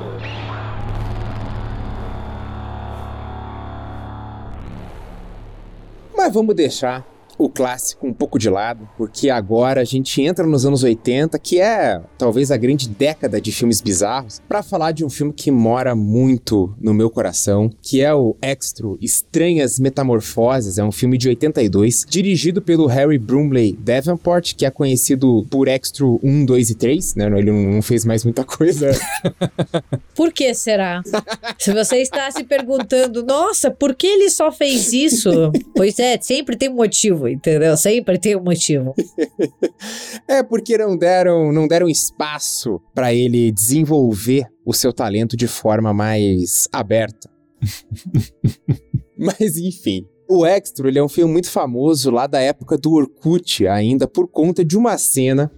Mas vamos deixar o clássico um pouco de lado, porque agora a gente entra nos anos 80, que é talvez a grande década de filmes bizarros, para falar de um filme que mora muito no meu coração, que é o Extra Estranhas Metamorfoses, é um filme de 82, dirigido pelo Harry Brumley Davenport, que é conhecido por Extra 1, 2 e 3, né? Ele não fez mais muita coisa. [laughs] Por que será? se você está se perguntando, nossa, por que ele só fez isso? Pois é, sempre tem um motivo entendeu? Sempre tem um motivo. [laughs] é porque não deram, não deram espaço para ele desenvolver o seu talento de forma mais aberta. [laughs] Mas enfim, o Extra ele é um filme muito famoso lá da época do Orkut, ainda por conta de uma cena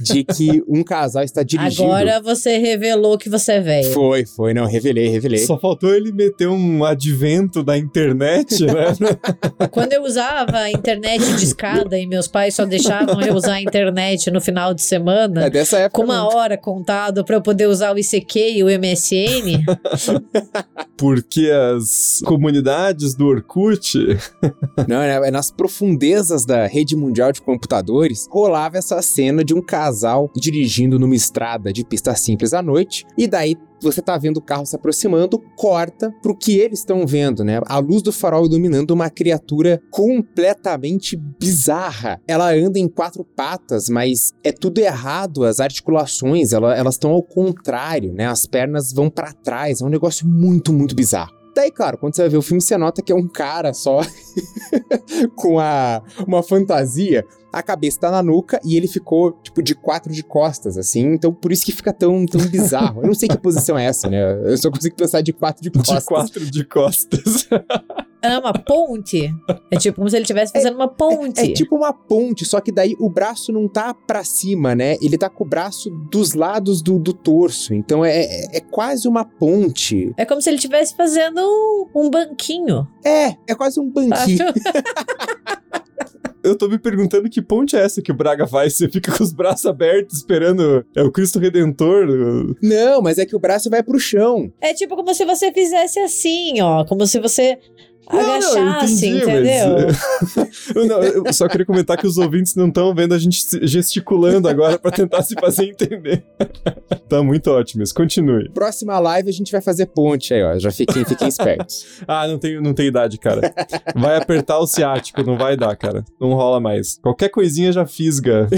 de que um casal está dirigindo. Agora você revelou que você é velho. Foi, foi, não, revelei, revelei. Só faltou ele meter um advento da internet, né? [laughs] Quando eu usava a internet de escada e meus pais só deixavam eu usar a internet no final de semana. É dessa época. Com uma mesmo. hora contado para eu poder usar o ICQ e o MSN. [laughs] Porque as comunidades do Orkut. Não, é nas profundezas da rede mundial de computadores rolava essa cena de um casal dirigindo numa estrada de pista simples à noite, e daí você tá vendo o carro se aproximando, corta pro que eles estão vendo, né? A luz do farol iluminando uma criatura completamente bizarra. Ela anda em quatro patas, mas é tudo errado, as articulações, ela, elas estão ao contrário, né? As pernas vão para trás, é um negócio muito, muito bizarro. Daí, claro, quando você vai ver o filme, você nota que é um cara só [laughs] com a, uma fantasia. A cabeça tá na nuca e ele ficou, tipo, de quatro de costas, assim. Então, por isso que fica tão, tão bizarro. Eu não sei que posição é essa, né? Eu só consigo pensar de quatro de costas. De quatro de costas. [laughs] É uma ponte? É tipo como se ele estivesse fazendo uma ponte. É, é, tipo uma ponte, só que daí o braço não tá pra cima, né? Ele tá com o braço dos lados do, do torso. Então é, é, é quase uma ponte. É como se ele estivesse fazendo um, um banquinho. É, é quase um banquinho. [laughs] Eu tô me perguntando que ponte é essa que o Braga faz? Você fica com os braços abertos esperando. É o Cristo Redentor? Não, mas é que o braço vai pro chão. É tipo como se você fizesse assim, ó. Como se você agachasse, não, entendi, entendeu? [laughs] Mas... não, eu só queria comentar que os ouvintes não estão vendo a gente gesticulando agora para tentar se fazer entender. [laughs] tá muito ótimo isso. Continue. Próxima live a gente vai fazer ponte aí, ó. Já fiquem, fiquem espertos. [laughs] ah, não tem, não tem idade, cara. Vai apertar o ciático, não vai dar, cara. Não rola mais. Qualquer coisinha já fisga.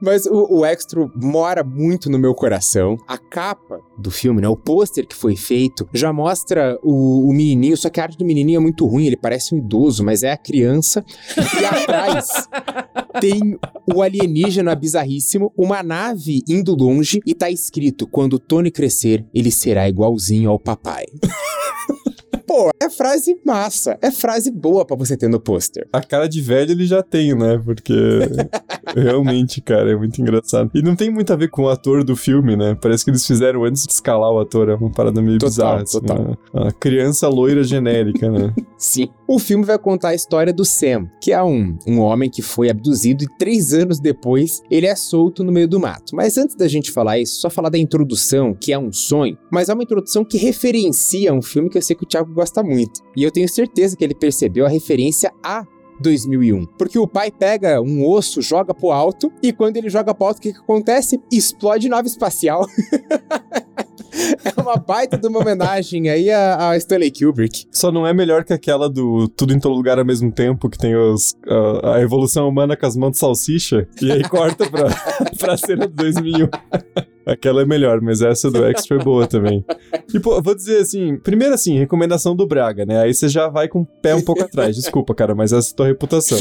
Mas o, o Extra mora muito no meu coração. A capa do filme, né? O pôster que foi feito já mostra o, o menininho, só que a arte do menininho é muito ruim, ele parece um idoso, mas é a criança. E atrás [laughs] tem o alienígena bizarríssimo, uma nave indo longe e tá escrito: quando Tony crescer, ele será igualzinho ao papai. [laughs] Pô, é frase massa, é frase boa para você ter no pôster. A cara de velho ele já tem, né? Porque [laughs] realmente, cara, é muito engraçado. E não tem muito a ver com o ator do filme, né? Parece que eles fizeram antes de escalar o ator, é uma parada meio total, bizarra. Total, né? A criança loira genérica, né? [laughs] Sim. O filme vai contar a história do Sam, que é um, um homem que foi abduzido e três anos depois ele é solto no meio do mato. Mas antes da gente falar isso, só falar da introdução, que é um sonho, mas é uma introdução que referencia um filme que eu sei que o Thiago gosta muito. E eu tenho certeza que ele percebeu a referência a 2001. Porque o pai pega um osso, joga pro alto, e quando ele joga pro alto, o que, que acontece? Explode nave espacial. [laughs] é uma baita de uma homenagem aí a, a, Stanley Kubrick. Só não é melhor que aquela do Tudo em Todo Lugar ao mesmo tempo, que tem os, a, a evolução humana com as mãos de salsicha, e aí corta pra, [laughs] pra cena de 2001. [laughs] Aquela é melhor, mas essa do Extra é boa também. E, pô, vou dizer assim, primeiro assim, recomendação do Braga, né? Aí você já vai com o pé um pouco atrás, desculpa, cara, mas essa é a tua reputação.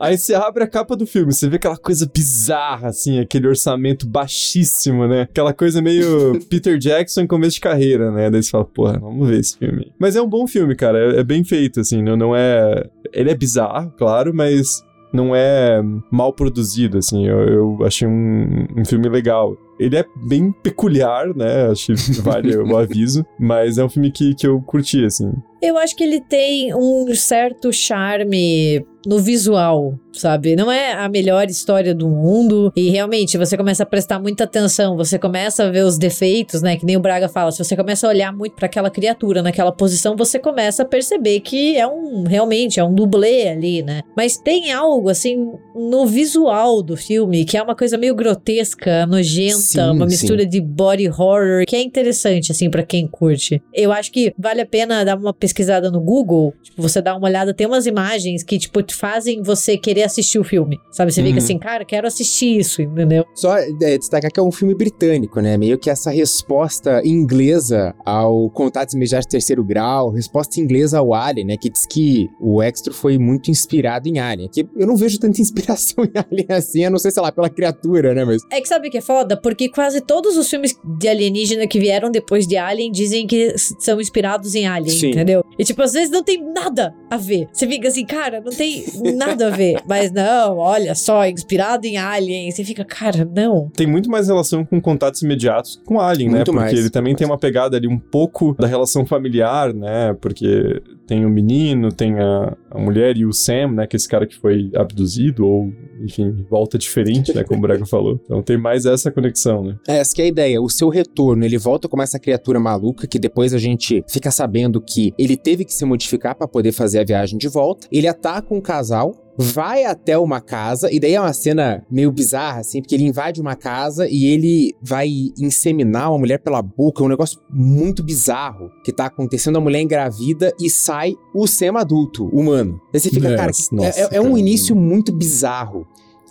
Aí você abre a capa do filme, você vê aquela coisa bizarra, assim, aquele orçamento baixíssimo, né? Aquela coisa meio Peter Jackson em começo de carreira, né? Daí você fala, porra, vamos ver esse filme. Mas é um bom filme, cara, é, é bem feito, assim, não, não é... Ele é bizarro, claro, mas não é mal produzido, assim. Eu, eu achei um, um filme legal. Ele é bem peculiar, né? Acho que vale o [laughs] aviso. Mas é um filme que, que eu curti, assim. Eu acho que ele tem um certo charme no visual, sabe? Não é a melhor história do mundo. E realmente, você começa a prestar muita atenção, você começa a ver os defeitos, né? Que nem o Braga fala. Se você começa a olhar muito para aquela criatura naquela posição, você começa a perceber que é um, realmente, é um dublê ali, né? Mas tem algo, assim, no visual do filme, que é uma coisa meio grotesca, nojenta, sim, uma mistura sim. de body horror, que é interessante, assim, para quem curte. Eu acho que vale a pena dar uma pesquisada no Google, tipo, você dá uma olhada, tem umas imagens que, tipo, fazem você querer assistir o filme, sabe? Você uhum. fica assim, cara, quero assistir isso, entendeu? Só é, destacar que é um filme britânico, né? Meio que essa resposta inglesa ao Contatos Imediatos de Terceiro Grau, resposta inglesa ao Alien, né? Que diz que o Extra foi muito inspirado em Alien. Que eu não vejo tanta [laughs] inspiração em Alien assim, eu não sei, sei lá, pela criatura, né? Mas... É que sabe o que é foda? Porque quase todos os filmes de alienígena que vieram depois de Alien dizem que são inspirados em Alien, Sim. entendeu? E tipo, às vezes não tem nada a ver. Você fica assim, cara, não tem nada a ver. [laughs] Mas não, olha só, inspirado em Alien. Você fica, cara, não. Tem muito mais relação com contatos imediatos com Alien, né? muito né? Porque mais, ele também tem uma pegada ali um pouco da relação familiar, né? Porque tem o menino, tem a, a mulher e o Sam, né? Que é esse cara que foi abduzido ou, enfim, volta diferente, né? Como o Braga falou. Então tem mais essa conexão, né? É, essa que é a ideia. O seu retorno, ele volta como essa criatura maluca que depois a gente fica sabendo que ele teve que se modificar para poder fazer a viagem de volta. Ele ataca um casal, vai até uma casa, e daí é uma cena meio bizarra, assim, porque ele invade uma casa e ele vai inseminar uma mulher pela boca, é um negócio muito bizarro que tá acontecendo, a mulher engravida e sai o Sam adulto, humano. Aí você fica, yes, cara, nossa, é, é, é um início muito bizarro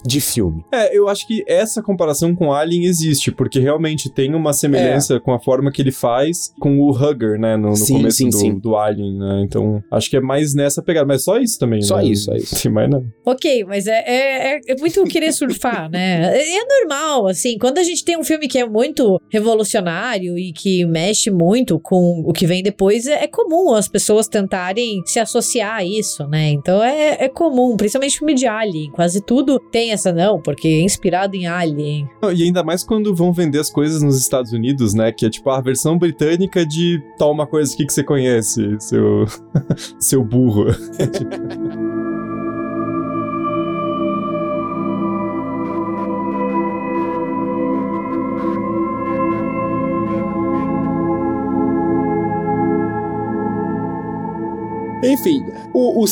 de filme. É, eu acho que essa comparação com Alien existe, porque realmente tem uma semelhança é. com a forma que ele faz com o Hugger, né, no, no sim, começo sim, do, sim. do Alien, né, então acho que é mais nessa pegada, mas só isso também, Só né? isso, é isso. Tem mais nada. Ok, mas é, é, é muito querer surfar, né, é, é normal, assim, quando a gente tem um filme que é muito revolucionário e que mexe muito com o que vem depois, é, é comum as pessoas tentarem se associar a isso, né, então é, é comum, principalmente filme de Alien, quase tudo tem essa não, porque é inspirado em Alien. E ainda mais quando vão vender as coisas nos Estados Unidos, né? Que é tipo a versão britânica de tal uma coisa aqui que você conhece, seu, [laughs] seu burro. [laughs] Enfim, o, o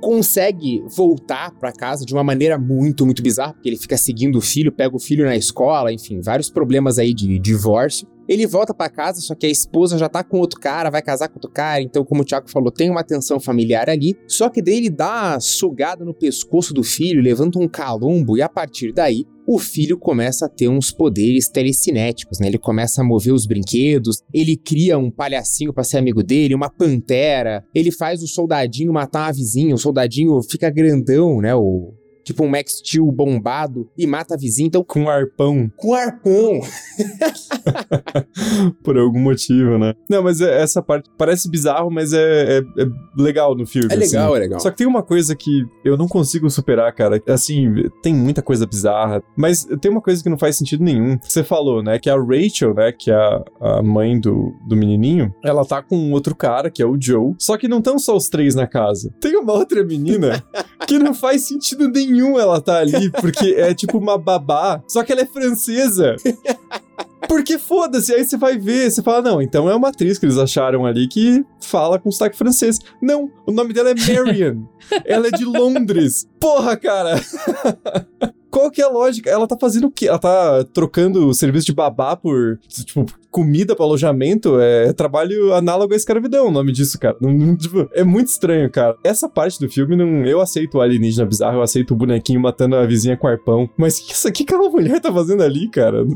consegue voltar para casa de uma maneira muito, muito bizarra, porque ele fica seguindo o filho, pega o filho na escola, enfim, vários problemas aí de divórcio. Ele volta para casa, só que a esposa já tá com outro cara, vai casar com outro cara, então, como o Thiago falou, tem uma tensão familiar ali. Só que daí ele dá sugada no pescoço do filho, levanta um calombo, e a partir daí, o filho começa a ter uns poderes telecinéticos, né? Ele começa a mover os brinquedos, ele cria um palhacinho para ser amigo dele, uma pantera, ele faz o soldadinho matar uma vizinha, o soldadinho fica grandão, né? O tipo um Max Steel bombado e mata a vizinha. Então, Com arpão, com arpão. [laughs] por algum motivo, né? Não, mas é- essa parte parece bizarro, mas é, é- é legal no filme. É legal, assim. é legal. Só que tem uma coisa que eu não consigo superar, cara. Assim, tem muita coisa bizarra, mas tem uma coisa que não faz sentido nenhum. Você falou, né, que a Rachel, né, que é a, a mãe do, do menininho, ela tá com um outro cara, que é o Joe. Só que não estão só os três na casa. Tem uma outra menina [laughs] que não faz sentido nenhum ela tá ali, porque é tipo uma babá, só que ela é francesa. Porque foda-se, aí você vai ver, você fala, não, então é uma atriz que eles acharam ali que fala com sotaque francês. Não, o nome dela é Marion. ela é de Londres. Porra, cara! Qual que é a lógica? Ela tá fazendo o quê? Ela tá trocando o serviço de babá por, tipo, comida para alojamento? É trabalho análogo à escravidão o nome disso, cara. Não- não, tipo, é muito estranho, cara. Essa parte do filme, não, eu aceito o alienígena bizarro, eu aceito o bonequinho matando a vizinha com arpão. Mas o que, isso- que aquela mulher tá fazendo ali, cara? [laughs]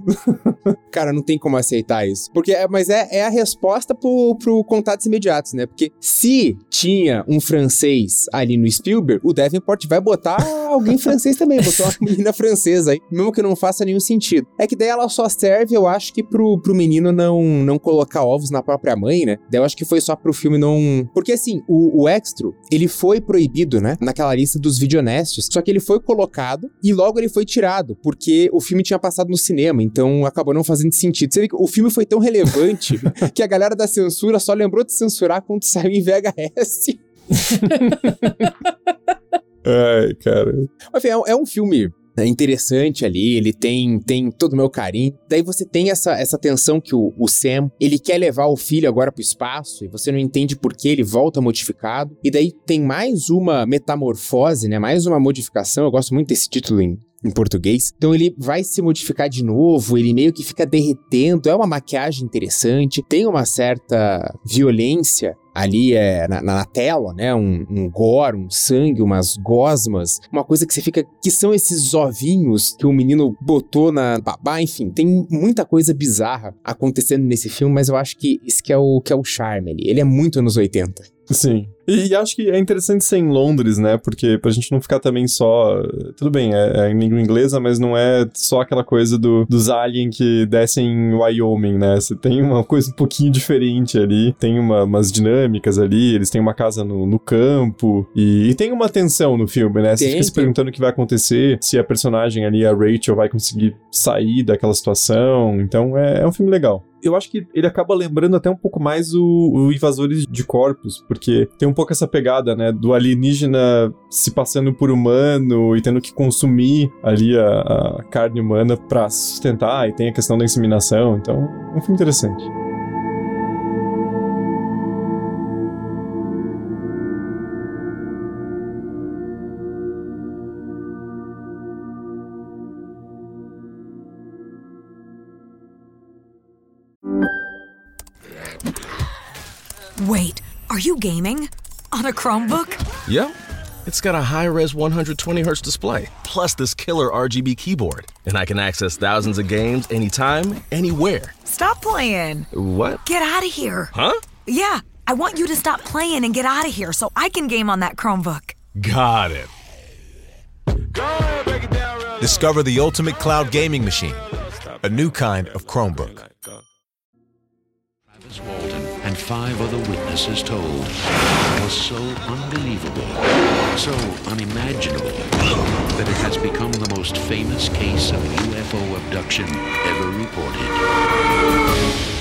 Cara, não tem como aceitar isso. Porque, é- mas é, é a resposta pro, pro contatos imediatos, né? Porque se tinha um francês ali no Spielberg, o Davenport vai botar alguém francês também, botou uma [laughs] menina francesa aí, mesmo que não faça nenhum sentido. É que daí ela só serve, eu acho que pro, pro menino não, não colocar ovos na própria mãe, né? Daí eu acho que foi só pro filme não. Porque assim, o, o Extro, ele foi proibido, né? Naquela lista dos videonestes. Só que ele foi colocado e logo ele foi tirado, porque o filme tinha passado no cinema, então acabou não fazendo sentido. Você vê que o filme foi tão relevante [laughs] que a galera da censura só lembrou de censurar quando saiu em VHS. [laughs] Ai, cara. Mas, enfim, é, um- é um filme interessante ali, ele tem, tem todo o meu carinho. Daí você tem essa, essa tensão que o, o Sam, ele quer levar o filho agora pro espaço, e você não entende por que ele volta modificado. E daí tem mais uma metamorfose, né? Mais uma modificação. Eu gosto muito desse título em, em português. Então ele vai se modificar de novo, ele meio que fica derretendo. É uma maquiagem interessante, tem uma certa violência ali é, na, na tela, né? Um, um gore, um sangue, umas gosmas, uma coisa que você fica. Que são esses ovinhos que o menino botou na babá, enfim, tem muita coisa bizarra acontecendo nesse filme, mas eu acho que isso que é o, que é o charme ali. Ele é muito anos 80. Sim. E, acho que é interessante ser em Londres, né? Porque pra gente não ficar também só. Tudo bem, é, é em língua inglesa, mas não é só aquela coisa do, dos aliens que descem em Wyoming, né? Você tem uma coisa um pouquinho diferente ali, tem uma- umas dinâmicas ali, eles têm uma casa no, no campo, e, e tem uma tensão no filme, né? Você Tem, fica se perguntando o que vai acontecer, se a personagem ali, a Rachel, vai conseguir sair daquela situação. Então é, é um filme legal eu acho que ele acaba lembrando até um pouco mais o, o Invasores de Corpos, porque tem um pouco essa pegada, né, do alienígena se passando por humano e tendo que consumir ali a, a carne humana pra sustentar, e tem a questão da inseminação, então é um filme interessante. Wait, are you gaming? On a Chromebook? Yep. It's got a high res 120 hertz display, plus this killer RGB keyboard. And I can access thousands of games anytime, anywhere. Stop playing. What? Get out of here. Huh? Yeah, I want you to stop playing and get out of here so I can game on that Chromebook. Got it. Discover the ultimate cloud gaming machine, a new kind of Chromebook. Travis Walton and five other witnesses told was so unbelievable, so unimaginable, that it has become the most famous case of UFO abduction ever reported.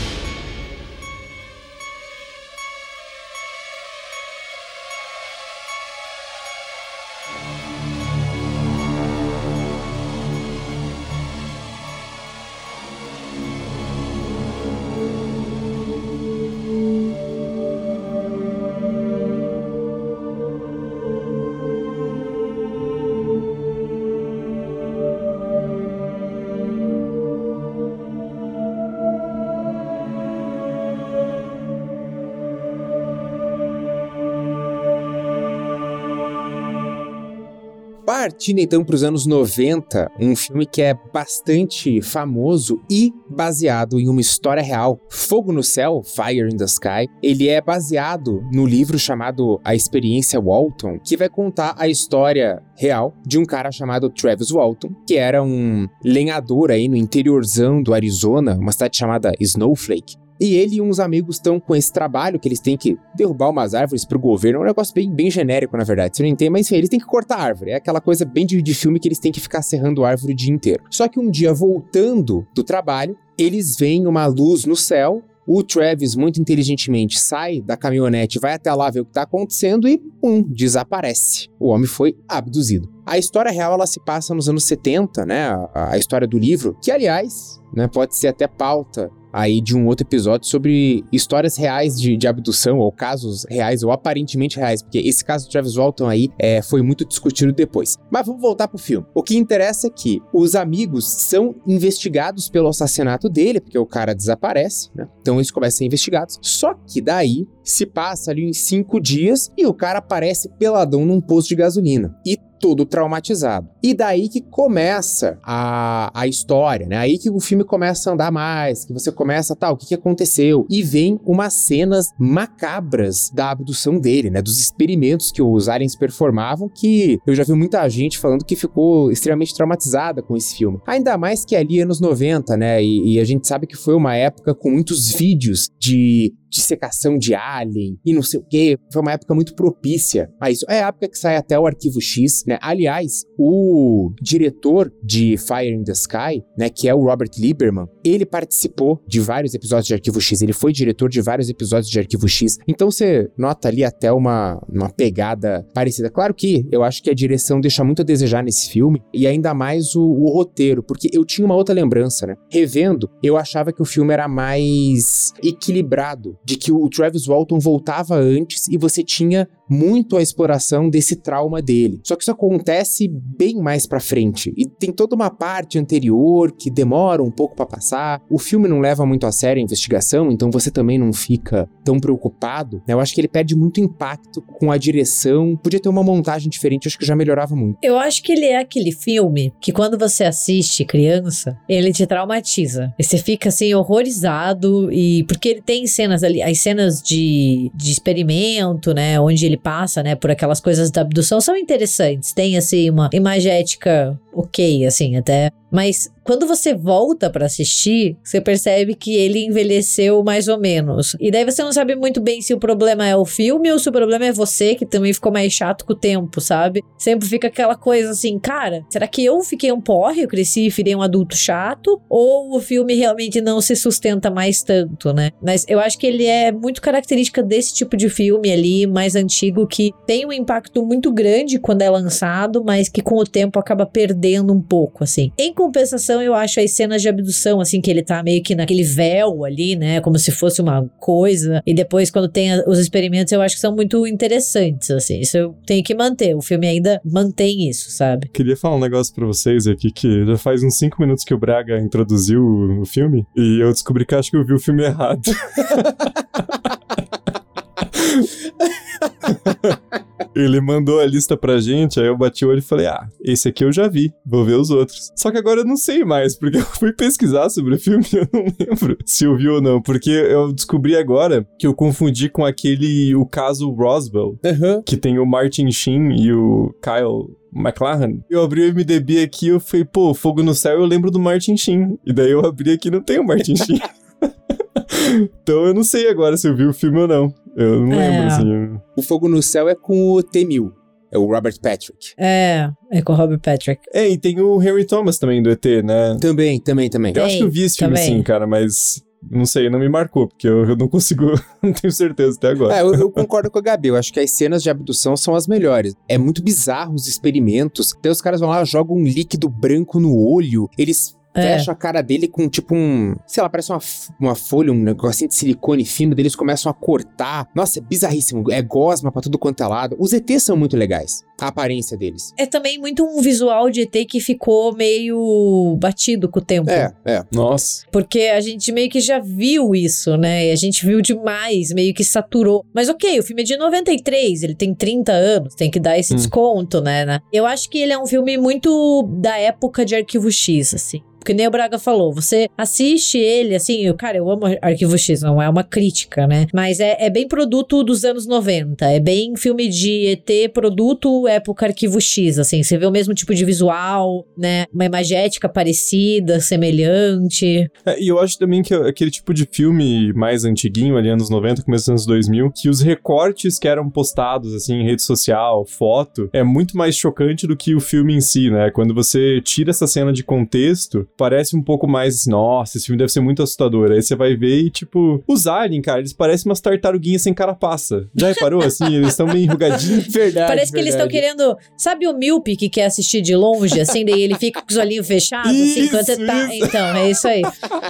Partindo então para os anos 90, um filme que é bastante famoso e baseado em uma história real. Fogo no Céu, Fire in the Sky, ele é baseado no livro chamado A Experiência Walton, que vai contar a história real de um cara chamado Travis Walton, que era um lenhador aí no interiorzão do Arizona, uma cidade chamada Snowflake. E ele e uns amigos estão com esse trabalho que eles têm que derrubar umas árvores pro governo. É um negócio bem, bem genérico, na verdade. Você não entende, mas enfim, eles têm que cortar árvore. É aquela coisa bem de, de filme que eles têm que ficar serrando árvore o dia inteiro. Só que um dia, voltando do trabalho, eles veem uma luz no céu o Travis, muito inteligentemente, sai da caminhonete, vai até lá ver o que está acontecendo e, pum, desaparece. O homem foi abduzido. A história real ela se passa nos anos 70, né? A, a história do livro, que aliás, né, pode ser até pauta aí de um outro episódio sobre histórias reais de, de, abdução, ou casos reais, ou aparentemente reais, porque esse caso do Travis Walton aí é, foi muito discutido depois. Mas vamos voltar pro filme. O que interessa é que os amigos são investigados pelo assassinato dele, porque o cara desaparece, né? Então eles começam a ser investigados. Só que daí se passa ali em cinco dias e o cara aparece peladão num posto de gasolina. E todo traumatizado. E daí que começa a, a história, né? Aí que o filme começa a andar mais, que você começa, tal, tá, o que, que aconteceu? E vem umas cenas macabras da abdução dele, né? Dos experimentos que os aliens performavam, que eu já vi muita gente falando que ficou extremamente traumatizada com esse filme. Ainda mais que ali anos 90, né? E, e a gente sabe que foi uma época com muitos vídeos de dissecação de alien e não sei o que. Foi uma época muito propícia a isso. É a época que sai até o Arquivo X, né? Aliás, o diretor de Fire in the Sky, né, que é o Robert Lieberman, ele participou de vários episódios de Arquivo X, ele foi diretor de vários episódios de Arquivo X. Então você nota ali até uma, uma pegada parecida. Claro que eu acho que a direção deixa muito a desejar nesse filme e ainda mais o, o roteiro, porque eu tinha uma outra lembrança, né? Revendo, eu achava que o filme era mais equilibrado de que o Travis Walton voltava antes e você tinha muito a exploração desse trauma dele. Só que isso acontece bem mais para frente e tem toda uma parte anterior que demora um pouco para passar. O filme não leva muito a sério a investigação, então você também não fica tão preocupado. Né? Eu acho que ele perde muito impacto com a direção. Podia ter uma montagem diferente, acho que já melhorava muito. Eu acho que ele é aquele filme que quando você assiste criança, ele te traumatiza. E você fica assim horrorizado e porque ele tem cenas ali, as cenas de, de experimento, né, onde ele passa, né, por aquelas coisas da abdução são interessantes. Tem, assim, uma imagética ok, assim, até. Mas quando você volta para assistir, você percebe que ele envelheceu mais ou menos. E daí você não sabe muito bem se o problema é o filme ou se o problema é você, que também ficou mais chato com o tempo, sabe? Sempre fica aquela coisa assim, cara, será que eu fiquei um porre, eu cresci e virei um adulto chato? Ou o filme realmente não se sustenta mais tanto, né? Mas eu acho que ele é muito característica desse tipo de filme ali, mais antigo, que tem um impacto muito grande quando é lançado, mas que com o tempo acaba perdendo um pouco, assim. Em compensação, eu acho as cenas de abdução, assim, que ele tá meio que naquele véu ali, né? Como se fosse uma coisa. E depois, quando tem os experimentos, eu acho que são muito interessantes, assim. Isso eu tenho que manter. O filme ainda mantém isso, sabe? Queria falar um negócio pra vocês aqui que já faz uns 5 minutos que o Braga introduziu o filme e eu descobri que acho que eu vi o filme errado. [laughs] Ele mandou a lista pra gente, aí eu bati o olho e falei: Ah, esse aqui eu já vi, vou ver os outros. Só que agora eu não sei mais, porque eu fui pesquisar sobre o filme e eu não lembro [laughs] se eu vi ou não, porque eu descobri agora que eu confundi com aquele, o caso Roswell, uhum. que tem o Martin Sheen e o Kyle McLaren. Eu abri o MDB aqui e eu falei, pô, Fogo no Céu eu lembro do Martin Sheen. E daí eu abri aqui e não tem o Martin Sheen. [laughs] então eu não sei agora se eu vi o filme ou não. Eu não é. lembro, assim. O Fogo no Céu é com o T-1000. É o Robert Patrick. É, é com o Robert Patrick. É, e tem o Henry Thomas também do ET, né? Também, também, também. Eu acho que eu vi esse filme também. sim, cara, mas não sei, não me marcou, porque eu, eu não consigo, [laughs] não tenho certeza até agora. É, eu, eu, concordo com a Gabi, eu acho que as cenas de abdução são as melhores. É muito bizarro os experimentos. Então os caras vão lá, jogam um líquido branco no olho, eles é. Fecha a cara dele com tipo um. Sei lá, parece uma, uma folha, um negocinho de silicone fino. Deles começam a cortar. Nossa, é bizarríssimo. É gosma pra tudo quanto é lado. Os ETs são muito legais. A aparência deles. É também muito um visual de ET que ficou meio batido com o tempo. É, é. Nossa. Porque a gente meio que já viu isso, né? E a gente viu demais, meio que saturou. Mas ok, o filme é de 93, ele tem 30 anos, tem que dar esse Hum. desconto, né, né? Eu acho que ele é um filme muito da época de Arquivo X, assim. Porque nem o Braga falou, você assiste ele, assim, eu, cara, eu amo Arquivo X, não é uma crítica, né? Mas é, é bem produto dos anos 90, é bem filme de ET, produto época Arquivo X, assim, você vê o mesmo tipo de visual, né? Uma imagética parecida, semelhante. É, e eu acho também que aquele tipo de filme mais antiguinho, ali anos 90, começo dos anos 2000, que os recortes que eram postados, assim, em rede social, foto, é muito mais chocante do que o filme em si, né? Quando você tira essa cena de contexto, parece um pouco mais, nossa, esse filme deve ser muito assustador. Aí você vai ver e, tipo, os aliens, cara, eles parecem umas tartaruguinhas sem carapaça. Já reparou, assim? Eles estão meio enrugadinhos. Verdade. [laughs] Parece que eles estão verdade. Querendo. Sabe o míope que quer assistir de longe, assim, daí ele fica com os olhinhos fechados, assim, quando você tá. isso. Então, é isso aí.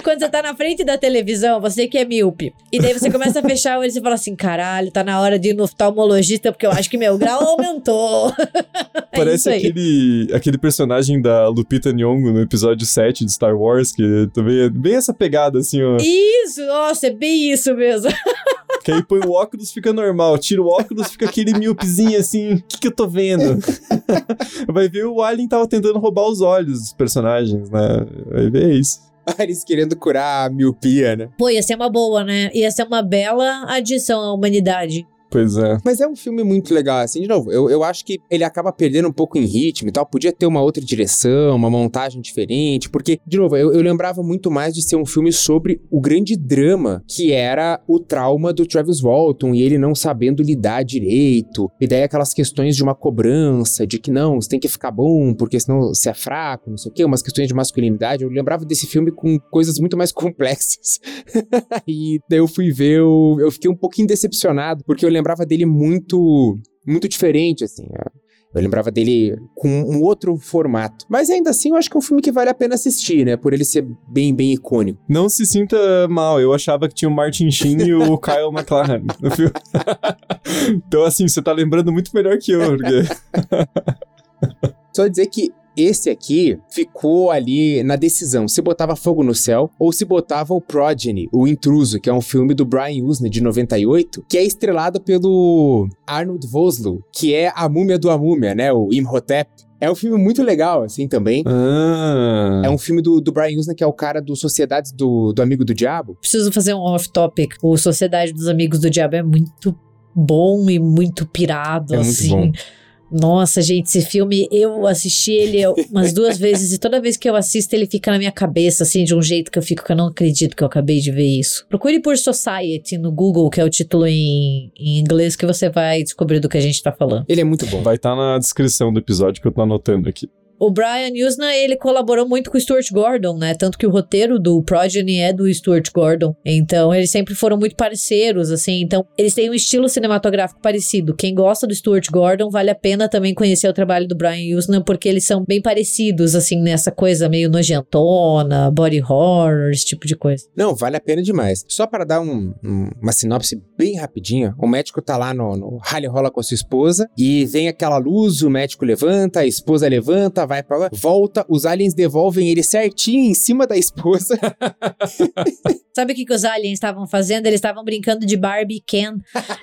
Quando você tá na frente da televisão, você que é míope. E daí você começa a fechar o olho e você fala assim: caralho, tá na hora de ir no oftalmologista, porque eu acho que meu grau aumentou. [laughs] É Parece aí. aquele, aquele personagem da Lupita Nyong'o no episódio 7 de Star Wars, que também é bem essa pegada, assim, ó. Isso, nossa, é bem isso mesmo. [laughs] Que aí põe o óculos, fica normal. Tira o óculos, fica aquele míopezinho assim. O que, que eu tô vendo? [laughs] Vai ver o Alien tava tentando roubar os olhos dos personagens, né? Vai ver isso. [laughs] Eles querendo curar a miopia, né? Pô, ia ser uma boa, né? Ia ser uma bela adição à humanidade. Pois é. Mas é um filme muito legal, assim, de novo, eu, eu acho que ele acaba perdendo um pouco em ritmo e tal, podia ter uma outra direção, uma montagem diferente, porque, de novo, eu, eu lembrava muito mais de ser um filme sobre o grande drama que era o trauma do Travis Walton e ele não sabendo lidar direito, e daí aquelas questões de uma cobrança, de que não, você tem que ficar bom, porque senão você é fraco, não sei o quê, umas questões de masculinidade, eu lembrava desse filme com coisas muito mais [laughs] complexas. [laughs] e daí eu fui ver, eu, eu fiquei um pouquinho decepcionado, porque eu lembrava dele muito, muito diferente, assim. ó. Eu lembrava dele com um outro formato. Mas ainda assim, eu acho que é um filme que vale a pena assistir, né? Por ele ser bem, bem icônico. Não se sinta mal, eu achava que tinha o Martin Sheen e o [laughs] Kyle McLaren no filme. [laughs] então, assim, você tá lembrando muito melhor que eu, porque. Só dizer que esse aqui ficou ali na decisão se botava Fogo no Céu ou se botava o Progeny, o Intruso, que é um filme do Brian Usna de 98, que é estrelado pelo Arnold Vosloo, que é a múmia do A Múmia, né? O Imhotep. É um filme muito legal, assim, também. Ah. É um filme do, do Brian Usna, que é o cara do Sociedades do, do Amigo do Diabo. Preciso fazer um off-topic. O Sociedade dos Amigos do Diabo é muito bom e muito pirado, É muito assim. bom. Nossa, gente, esse filme, eu assisti ele umas [laughs] duas vezes e toda vez que eu assisto ele fica na minha cabeça, assim, de um jeito que eu fico que eu não acredito que eu acabei de ver isso. Procure por Society no Google, que é o título em, em inglês, que você vai descobrir do que a gente tá falando. Ele é muito bom. Vai estar na descrição do episódio que eu tô anotando aqui. O Brian Usna, ele colaborou muito com o Stuart Gordon, né? Tanto que o roteiro do Progeny é do Stuart Gordon. Então, eles sempre foram muito parceiros, assim. Então, eles têm um estilo cinematográfico parecido. Quem gosta do Stuart Gordon, vale a pena também conhecer o trabalho do Brian Usna, porque eles são bem parecidos, assim, nessa coisa meio nojentona, body horror, esse tipo de coisa. Não, vale a pena demais. Só para dar um- um- uma sinopse bem rapidinha, o médico tá lá no, no rally rola com a sua esposa e vem aquela luz, o médico levanta, a esposa levanta, vai pra lá, volta, os aliens devolvem ele certinho em cima da esposa. [laughs] Sabe o que, que os aliens estavam fazendo? Eles estavam brincando de Barbie e Ken.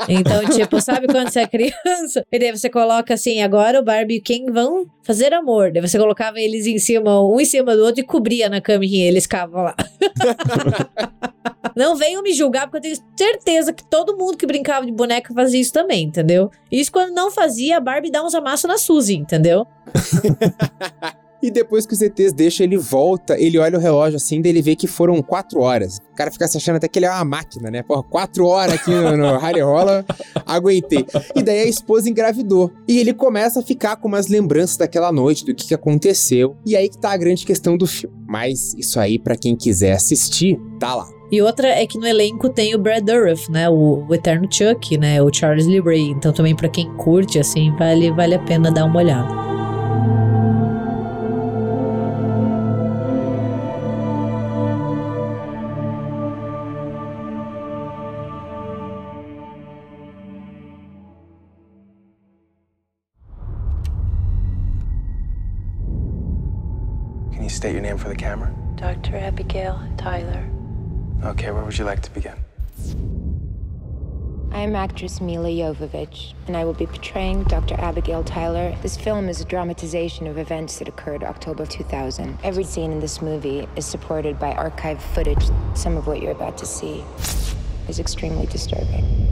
Então, tipo, sabe quando você é criança? E daí você coloca assim, agora o Barbie e o Ken vão fazer amor. Daí você colocava eles em cima, um em cima do outro e cobria na caminha, eles ficavam lá. [laughs] Não venham me julgar, porque eu tenho certeza que todo mundo que brincava de boneca fazia isso também, entendeu? Isso quando não fazia, a Barbie dá uns amassos na Suzy, entendeu? [laughs] [laughs] E depois que os ETs deixam, ele volta, ele olha o relógio assim, daí ele vê que foram quatro horas. O cara fica se achando até que ele é uma máquina, né? Porra, quatro horas aqui no, no rally rola, [laughs] aguentei. E daí a esposa engravidou. E ele começa a ficar com umas lembranças daquela noite, do que, que aconteceu. E aí que tá a grande questão do filme. Mas isso aí, pra quem quiser assistir, tá lá. E outra é que no elenco tem o Brad Dourif, né? O, o eterno Chuck, né? O Charles Lee Ray. Então também pra quem curte, assim, vale, vale a pena dar uma olhada. State your name for the camera? Dr. Abigail Tyler. Okay, where would you like to begin? I am actress Mila Jovovich, and I will be portraying Dr. Abigail Tyler. This film is a dramatization of events that occurred October 2000. Every scene in this movie is supported by archived footage. Some of what you're about to see is extremely disturbing.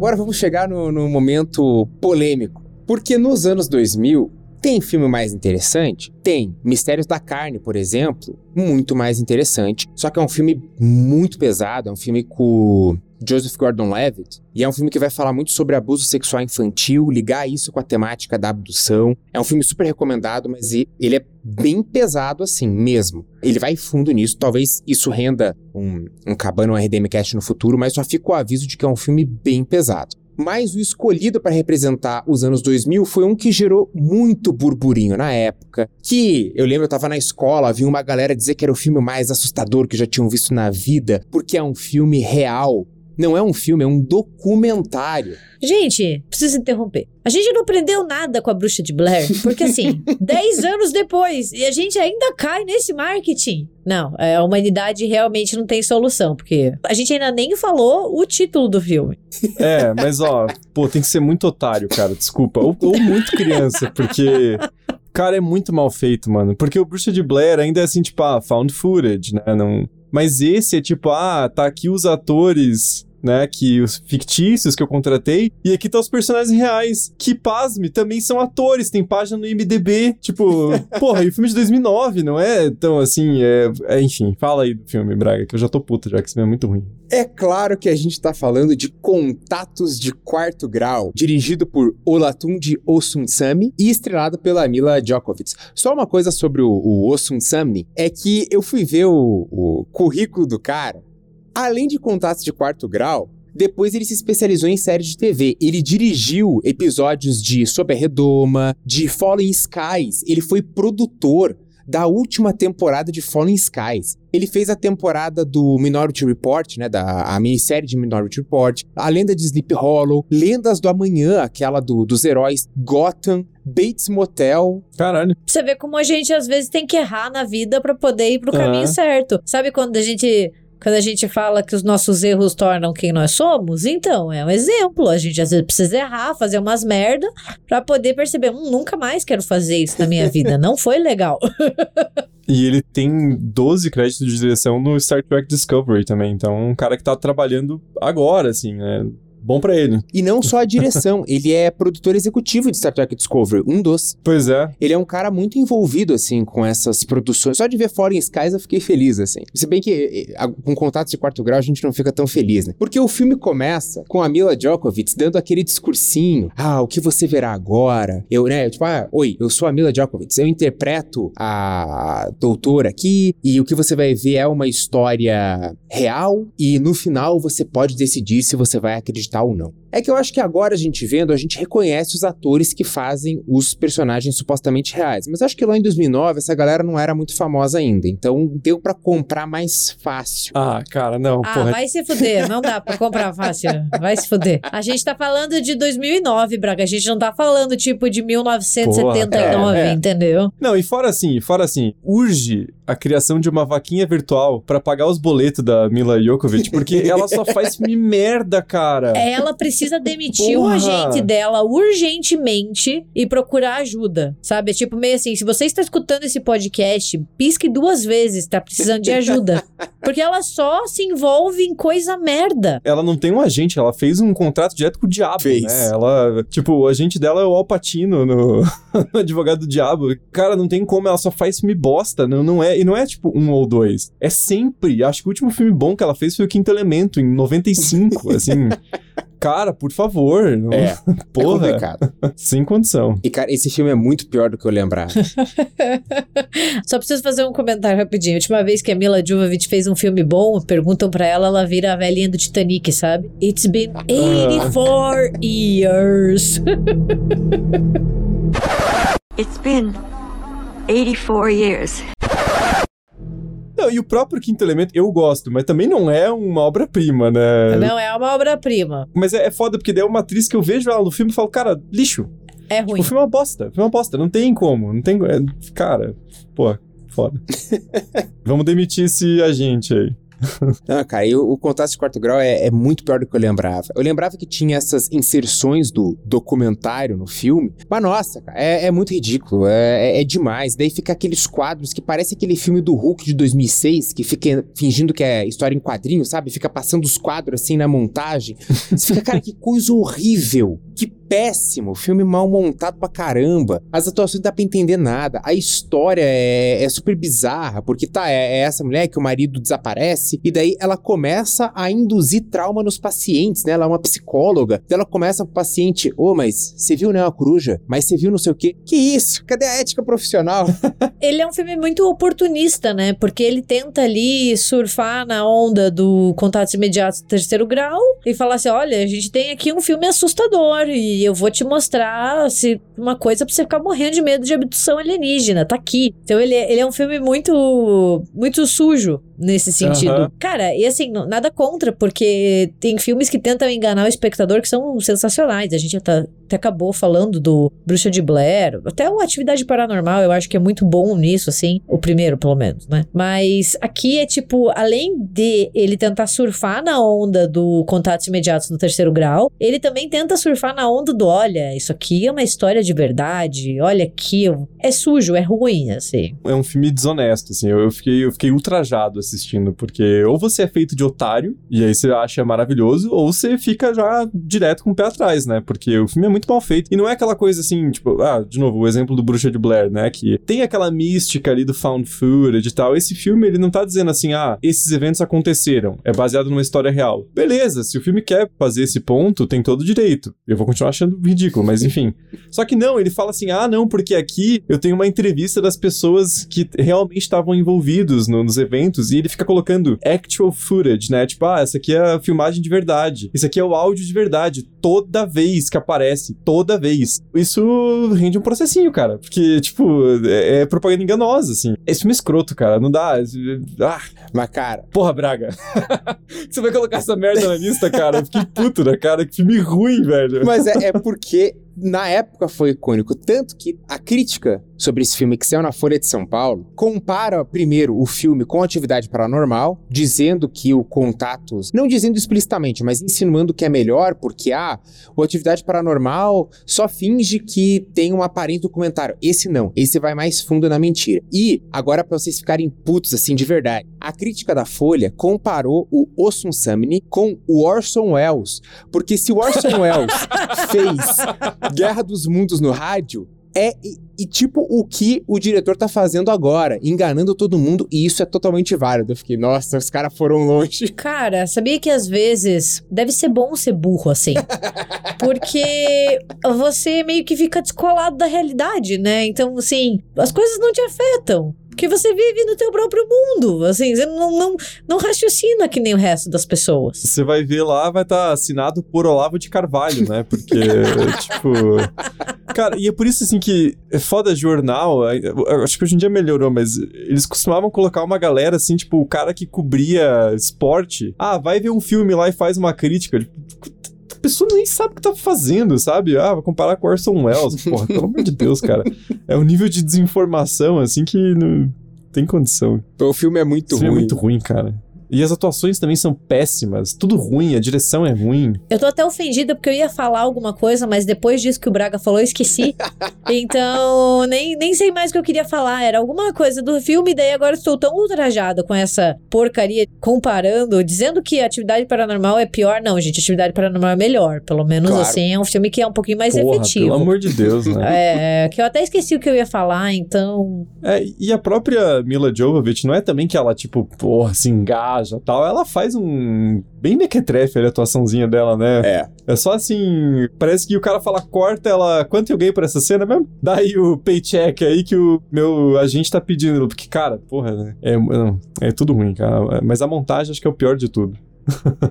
Agora vamos chegar no, no momento polêmico. Porque nos anos 2000, tem filme mais interessante? Tem. Mistérios da Carne, por exemplo, muito mais interessante. Só que é um filme muito pesado, é um filme com Joseph Gordon-Levitt, e é um filme que vai falar muito sobre abuso sexual infantil, ligar isso com a temática da abdução. É um filme super recomendado, mas ele é bem pesado assim mesmo. Ele vai fundo nisso, talvez isso renda um, um cabana, um RDM Cast no futuro, mas só fica o aviso de que é um filme bem pesado. Mas o escolhido para representar os anos 2000 foi um que gerou muito burburinho na época. Que eu lembro, eu tava na escola, vi uma galera dizer que era o filme mais assustador que já tinham visto na vida, porque é um filme real. Não é um filme, é um documentário. Gente, preciso interromper. A gente não aprendeu nada com a bruxa de Blair, porque assim, [laughs] 10 anos depois, e a gente ainda cai nesse marketing. Não, é, a humanidade realmente não tem solução, porque a gente ainda nem falou o título do filme. É, mas ó, pô, tem que ser muito otário, cara, desculpa. Ou, ou muito criança, porque. Cara, é muito mal feito, mano. Porque o Bruxa de Blair ainda é assim, tipo, ah, found footage, né? Não... Mas esse é tipo, ah, tá aqui os atores né, que os fictícios que eu contratei, e aqui tá os personagens reais, que, pasme, também são atores, tem página no IMDB, tipo, [laughs] porra, e o filme de 2009, não é Então, assim, é, é, enfim, fala aí do filme, Braga, que eu já tô puta já, que esse filme é muito ruim. É claro que a gente tá falando de Contatos de Quarto Grau, dirigido por Olatunji Osunsami e estrelado pela Mila Djokovic. Só uma coisa sobre o, o Osunsami é que eu fui ver o, o currículo do cara, Além de contatos de quarto grau, depois ele se especializou em séries de TV. Ele dirigiu episódios de Sob a Redoma, de Fallen Skies. Ele foi produtor da última temporada de Fallen Skies. Ele fez a temporada do Minority Report, né, da a minissérie de Minority Report, a lenda de Sleep Hollow, Lendas do Amanhã, aquela do, dos heróis, Gotham, Bates Motel. Caralho. Você vê como a gente às vezes tem que errar na vida para poder ir pro caminho Aham. certo. Sabe quando a gente quando a gente fala que os nossos erros tornam quem nós somos, então é um exemplo. A gente às vezes precisa errar, fazer umas merda pra poder perceber, hum, nunca mais quero fazer isso na minha vida. Não foi legal. [laughs] E ele tem 12 créditos de direção no Star Trek Discovery também, então é um cara que tá trabalhando agora, assim, né? Bom pra ele. E não só a direção, [laughs] ele é produtor executivo de Star Trek Discovery, um dos. Pois é. Ele é um cara muito envolvido, assim, com essas produções. Só de ver Fallen Skies eu fiquei feliz, assim. Se bem que eh, a- com contatos de quarto grau a gente não fica tão feliz, né? Porque o filme começa com a Mila Djokovic dando aquele discursinho. Ah, o que você verá agora? Eu, né? Tipo, ah, oi, eu sou a Mila Djokovic. Eu interpreto a doutora aqui e o que você vai ver é uma história real e no final você pode decidir se você vai acreditar ou não. É que eu acho que agora a gente vendo, a gente reconhece os atores que fazem os personagens supostamente reais. Mas acho que lá em 2009 essa galera não era muito famosa ainda. Então deu pra comprar mais fácil. Ah, cara, não, Ah, porra. vai se fuder. Não dá pra comprar [laughs] fácil. Vai se fuder. A gente tá falando de 2009, Braga. A gente não tá falando tipo de 1979, Porra, é, é. entendeu? Não, e fora assim, fora assim, urge a criação de uma vaquinha virtual pra pagar os boletos da Mila Jokovic, porque ela só faz [laughs] filme merda, cara. Ela precisa demitir o Porra. agente dela urgentemente e procurar ajuda. Sabe? É tipo meio assim: se você está escutando esse podcast, pisque duas vezes, tá precisando de ajuda. [laughs] Porque ela só se envolve em coisa merda. Ela não tem um agente, ela fez um contrato direto com o diabo, Fez. né? Ela, tipo, o agente dela é o Alpatino no, [laughs] no Advogado do Diabo. Cara, não tem como, ela só faz filme bosta, não, não é, e não é tipo um ou dois. É sempre, acho que o último filme bom que ela fez foi o Quinto Elemento, em 95, [laughs] assim. Cara, por favor. Não... É, [laughs] Porra. é complicado. Sem condição. E, cara, esse filme é muito pior do que eu lembrava. [laughs] Só preciso fazer um comentário rapidinho. A última vez que a Mila Jovovich fez um filme bom, perguntam pra ela, ela vira a velhinha do Titanic, sabe? It's been 84 years. It's been 84 years. Não, e o próprio Quinto Elemento eu gosto, mas também não é uma obra-prima, né? Não, é uma obra-prima. Mas é, é foda, porque daí é uma atriz que eu vejo ela no filme e falo, cara, lixo. É ruim. O filme é uma bosta. O filme é uma bosta. Não tem como. Não tem. é, cara, pô, foda. [laughs] Vamos demitir esse agente aí. Não, cara, e o, Contato de Quarto Grau é, é muito pior do que eu lembrava. Eu lembrava que tinha essas inserções do documentário no filme, mas nossa, cara, é, é muito ridículo, é, é- é demais. Daí fica aqueles quadros que parece aquele filme do Hulk de 2006, que fica fingindo que é história em quadrinho, sabe? Fica passando os quadros assim na montagem. Você fica, cara, que coisa horrível, que péssimo, filme mal montado pra caramba. As atuações não dá pra entender nada. A história é, é super bizarra, porque tá, é, é essa mulher que o marido desaparece, e daí ela começa a induzir trauma nos pacientes, né? Ela é uma psicóloga. Ela começa pro paciente: Ô, mas você viu, né, uma coruja? Mas você viu não sei o quê? Que isso? Cadê a ética profissional? [laughs] Ele é um filme muito oportunista, né? Porque ele tenta ali surfar na onda do contatos imediatos do terceiro grau e falar assim: olha, a gente tem aqui um filme assustador e eu vou te mostrar se, uma coisa pra você ficar morrendo de medo de abdução alienígena. Tá aqui. Então ele, é- ele é um filme muito, muito sujo nesse sentido. Aham. Cara, e assim, nada contra, porque tem filmes que tentam enganar o espectador que são sensacionais. A gente até, até acabou falando do Bruxa de Blair, até o Atividade Paranormal, eu acho que é muito bom nisso, assim. O primeiro, pelo menos, né? Mas aqui é tipo, além de ele tentar surfar na onda do contatos imediatos no terceiro grau, ele também tenta surfar na onda do: olha, isso aqui é uma história de verdade, olha aqui. É sujo, é ruim, assim. É um filme desonesto, assim. Eu, eu fiquei, eu fiquei ultrajado assistindo, porque ou você é feito de otário, e aí você acha maravilhoso, ou você fica já direto com o pé atrás, né? Porque o filme é muito mal feito. E não é aquela coisa assim, tipo, ah, de novo, o exemplo do Bruxa de Blair, né? Que tem aquela mística ali do found footage e tal. Esse filme, ele não tá dizendo assim, ah, esses eventos aconteceram. É baseado numa história real. Beleza, se o filme quer fazer esse ponto, tem todo o direito. Eu vou continuar achando ridículo, mas enfim. Só que não, ele fala assim: ah, não, porque aqui eu tenho uma entrevista das pessoas que realmente estavam envolvidos no- nos eventos e ele fica colocando actual footage, né? Tipo, ah, essa aqui é a filmagem de verdade. Isso aqui é o áudio de verdade. Toda vez que aparece, toda vez. Isso rende um processinho, cara. Porque, tipo, é, é propaganda enganosa, assim. Esse filme é escroto, cara. Não dá. Ah, mas, cara. Porra, Braga. [laughs] Você vai colocar essa merda na lista, cara? Eu fiquei puto, né, cara? Que filme ruim, velho. Mas é, é porque na época foi icônico, tanto que a crítica sobre esse filme que saiu na Folha de São Paulo compara primeiro o filme com Atividade Paranormal, dizendo que o Contatos, não dizendo explicitamente, mas insinuando que é melhor porque ah, o Atividade Paranormal só finge que tem um aparente documentário. Esse não, esse vai mais fundo na mentira. E agora para vocês ficarem putos assim de verdade, a crítica da Folha comparou o Osun Samni com o Orson Welles, porque se o Orson [laughs] Welles fez Guerra dos Mundos no rádio, é e, tipo o que o diretor tá fazendo agora, enganando todo mundo, e isso é totalmente válido. Eu fiquei, nossa, os caras foram longe. [laughs] Cara, sabia que às vezes deve ser bom ser burro assim? [laughs] Porque você meio que fica descolado da realidade, né? Então, assim, as coisas não te afetam. Porque você vive no teu próprio mundo. Assim, você não, não, não raciocina que nem o resto das pessoas. Você vai ver lá, vai estar assinado por Olavo de Carvalho, né? Porque, [laughs] tipo. Cara, e é por isso, assim, que é foda jornal. Acho que hoje em dia melhorou, mas eles costumavam colocar uma galera, assim, tipo, o cara que cobria esporte. Ah, vai ver um filme lá e faz uma crítica. Tipo, a pessoa nem sabe o que tá fazendo, sabe? Ah, vai comparar com Orson Welles. [laughs] Porra, pelo amor de Deus, cara. É um nível de desinformação, assim, que não tem condição. O filme é muito Esse ruim. filme é muito ruim, cara. E as atuações também são péssimas. Tudo ruim, a direção é ruim. Eu tô até ofendida porque eu ia falar alguma coisa, mas depois disso que o Braga falou, eu esqueci. [laughs] então, nem, nem sei mais o que eu queria falar. Era alguma coisa do filme, daí agora estou tão ultrajada com essa porcaria, comparando, dizendo que Atividade Paranormal é pior. Não, gente, Atividade Paranormal é melhor. Pelo menos Claro. assim, é um filme que é um pouquinho mais Porra, efetivo. pelo amor de Deus, né? [laughs] É, que eu até esqueci o que eu ia falar, então. É, e a própria Mila Jovovich não é também que ela, tipo, porra, se engata viaja tal, ela faz um. Bem mequetrefe ali a atuaçãozinha dela, né? É. É só assim. Parece que o cara fala, corta ela. Quanto eu ganhei por essa cena mesmo? Dá aí o paycheck aí que o meu agente tá pedindo. Porque, cara, porra, né? É, não, é tudo ruim, cara. Mas a montagem acho que é o pior de tudo.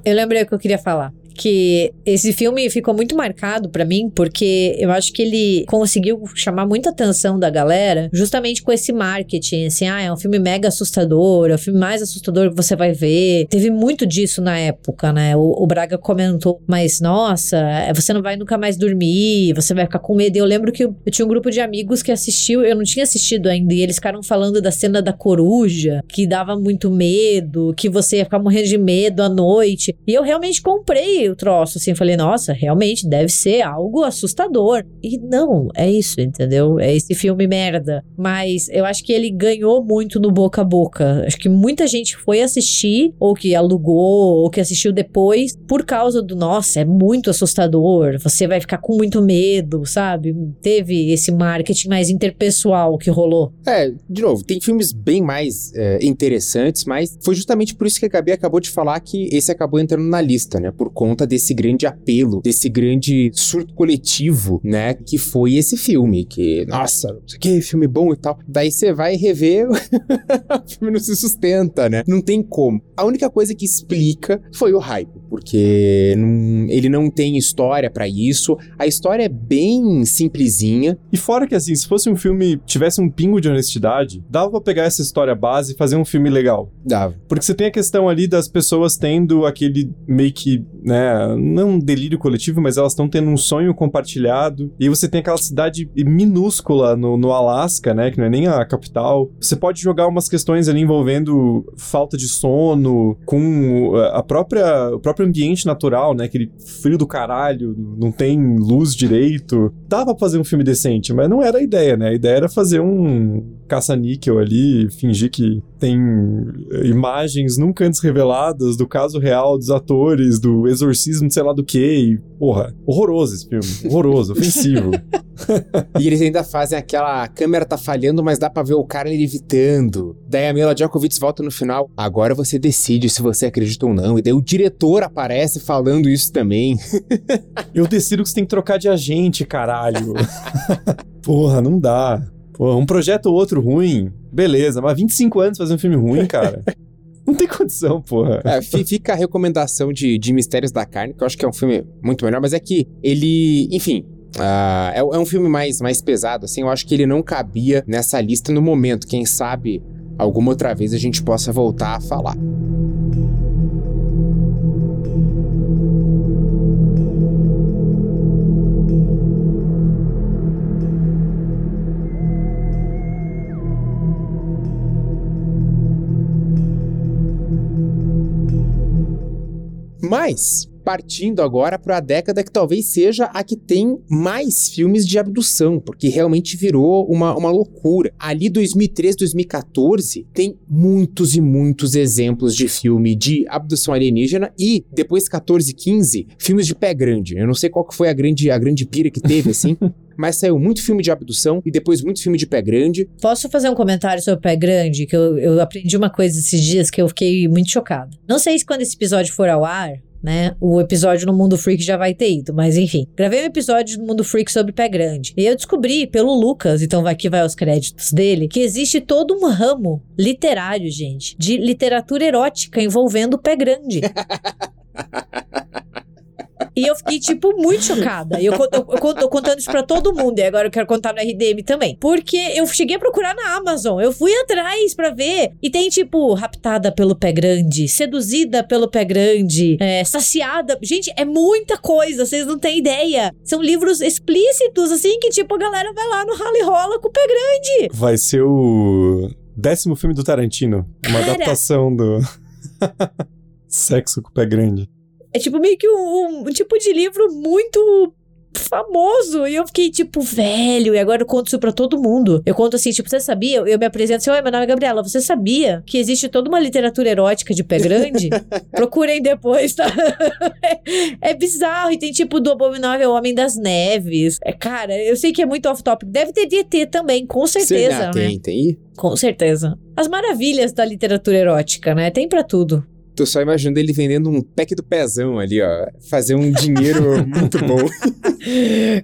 Eu lembrei o que eu queria falar. Que esse filme ficou muito marcado pra mim, porque eu acho que ele conseguiu chamar muita atenção da galera, justamente com esse marketing, assim, ah, é um filme mega assustador, é o filme mais assustador que você vai ver. Teve muito disso na época, né? O, o Braga comentou, mas nossa, é, você não vai nunca mais dormir, você vai ficar com medo. E eu lembro que eu, eu tinha um grupo de amigos que assistiu, eu não tinha assistido ainda, e eles ficaram falando da cena da coruja, que dava muito medo, que você ia ficar morrendo de medo à noite. E eu realmente comprei o troço, assim, falei, nossa, realmente deve ser algo assustador. E não, é isso, entendeu? É esse filme merda. Mas eu acho que ele ganhou muito no boca a boca. Acho que muita gente foi assistir, ou que alugou, ou que assistiu depois, por causa do, nossa, é muito assustador, você vai ficar com muito medo, sabe? Teve esse marketing mais interpessoal que rolou. É, de novo, tem filmes bem mais é, interessantes, mas foi justamente por isso que a Gabi acabou de falar que esse acabou entrando na lista, né? Por conta desse grande apelo, desse grande surto coletivo, né? Que foi esse filme. Que, nossa, que filme bom e tal. Daí você vai rever, [laughs] o filme não se sustenta, né? Não tem como. A única coisa que explica foi o hype, porque não, ele não tem história para isso. A história é bem simplesinha. E fora que, assim, se fosse um filme tivesse um pingo de honestidade, dava pra pegar essa história base e fazer um filme legal. Dava. Porque você tem a questão ali das pessoas tendo aquele meio que, né, não um delírio coletivo, mas elas estão tendo um sonho compartilhado. E você tem aquela cidade minúscula no, no Alasca, né, que não é nem a capital. Você pode jogar umas questões ali envolvendo falta de sono, com a própria, o próprio ambiente natural, né, aquele frio do caralho, não tem luz direito. Dava pra fazer um filme decente, mas não era a ideia, né? A ideia era fazer um caça-níquel ali, fingir que tem imagens nunca antes reveladas do caso real dos atores, do exorcismo de sei lá do que. E, porra, horroroso esse filme. Horroroso, ofensivo. [laughs] e eles ainda fazem aquela câmera tá falhando, mas dá pra ver o cara levitando. Daí a Mila Djokovic volta no final. Agora você decide se você acredita ou não. E daí o diretor aparece falando isso também. [laughs] Eu decido que você tem que trocar de agente, caralho. [laughs] Porra, não dá. Porra, um projeto ou outro ruim, beleza, mas 25 anos fazer um filme ruim, cara. Não tem condição, porra. É, fica a recomendação de, de Mistérios da Carne, que eu acho que é um filme muito melhor, mas é que ele, enfim, Uh, é, é, um filme mais, mais pesado, assim. Eu acho que ele não cabia nessa lista no momento. Quem sabe alguma outra vez a gente possa voltar a falar. Mas, partindo agora para a década que talvez seja a que tem mais filmes de abdução, porque realmente virou uma, uma loucura. Ali 2013, 2014, tem muitos e muitos exemplos de filme de abdução alienígena e depois 14, 15, filmes de pé grande. Eu não sei qual que foi a grande, a grande pira que teve, assim. [laughs] mas saiu muito filme de abdução e depois muito filme de pé grande. Posso fazer um comentário sobre pé grande? Que eu, eu aprendi uma coisa esses dias que eu fiquei muito chocada. Não sei se quando esse episódio for ao ar, né? O episódio no Mundo Freak já vai ter ido, mas enfim. Gravei um episódio no Mundo Freak sobre pé grande. E eu descobri pelo Lucas, então aqui vai os créditos dele, que existe todo um ramo literário, gente, de literatura erótica envolvendo pé grande. [laughs] E eu fiquei, tipo, muito chocada. E eu, eu, eu, eu contando isso pra todo mundo. E agora eu quero contar no RDM também. Porque eu cheguei a procurar na Amazon. Eu fui atrás pra ver. E tem, tipo, raptada pelo pé grande, seduzida pelo pé grande, é, saciada. Gente, é muita coisa. Vocês não têm ideia. São livros explícitos, assim, que, tipo, a galera vai lá no rally rola com o pé grande. Vai ser o décimo filme do Tarantino. Uma Cara... adaptação do. [laughs] Sexo com o pé grande. É tipo meio que um, um tipo de livro muito famoso. E eu fiquei tipo, velho, e agora eu conto isso pra todo mundo. Eu conto assim, tipo, você sabia? Eu me apresento assim, oi, meu nome é Gabriela. Você sabia que existe toda uma literatura erótica de pé grande? [laughs] Procurem depois, tá? [laughs] é bizarro. E tem tipo do Abominável Homem das Neves. É, cara, eu sei que é muito off-topic. Deve ter DT também, com certeza. Sim, né? Tem, tem. Com certeza. As maravilhas da literatura erótica, né? Tem para tudo. Tô só imaginando ele vendendo um pack do pezão ali, ó. Fazer um dinheiro [laughs] muito bom.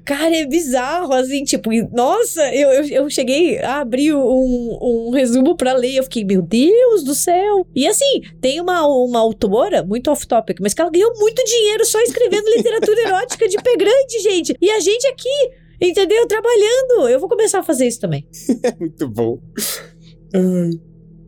Cara, é bizarro, assim, tipo, nossa, eu, eu, eu cheguei a abrir um, um resumo pra ler, eu fiquei, meu Deus do céu. E assim, tem uma, uma autora, muito off-topic, mas que ela ganhou muito dinheiro só escrevendo literatura erótica de pé grande, gente. E a gente aqui, entendeu? Trabalhando. Eu vou começar a fazer isso também. [laughs] muito bom.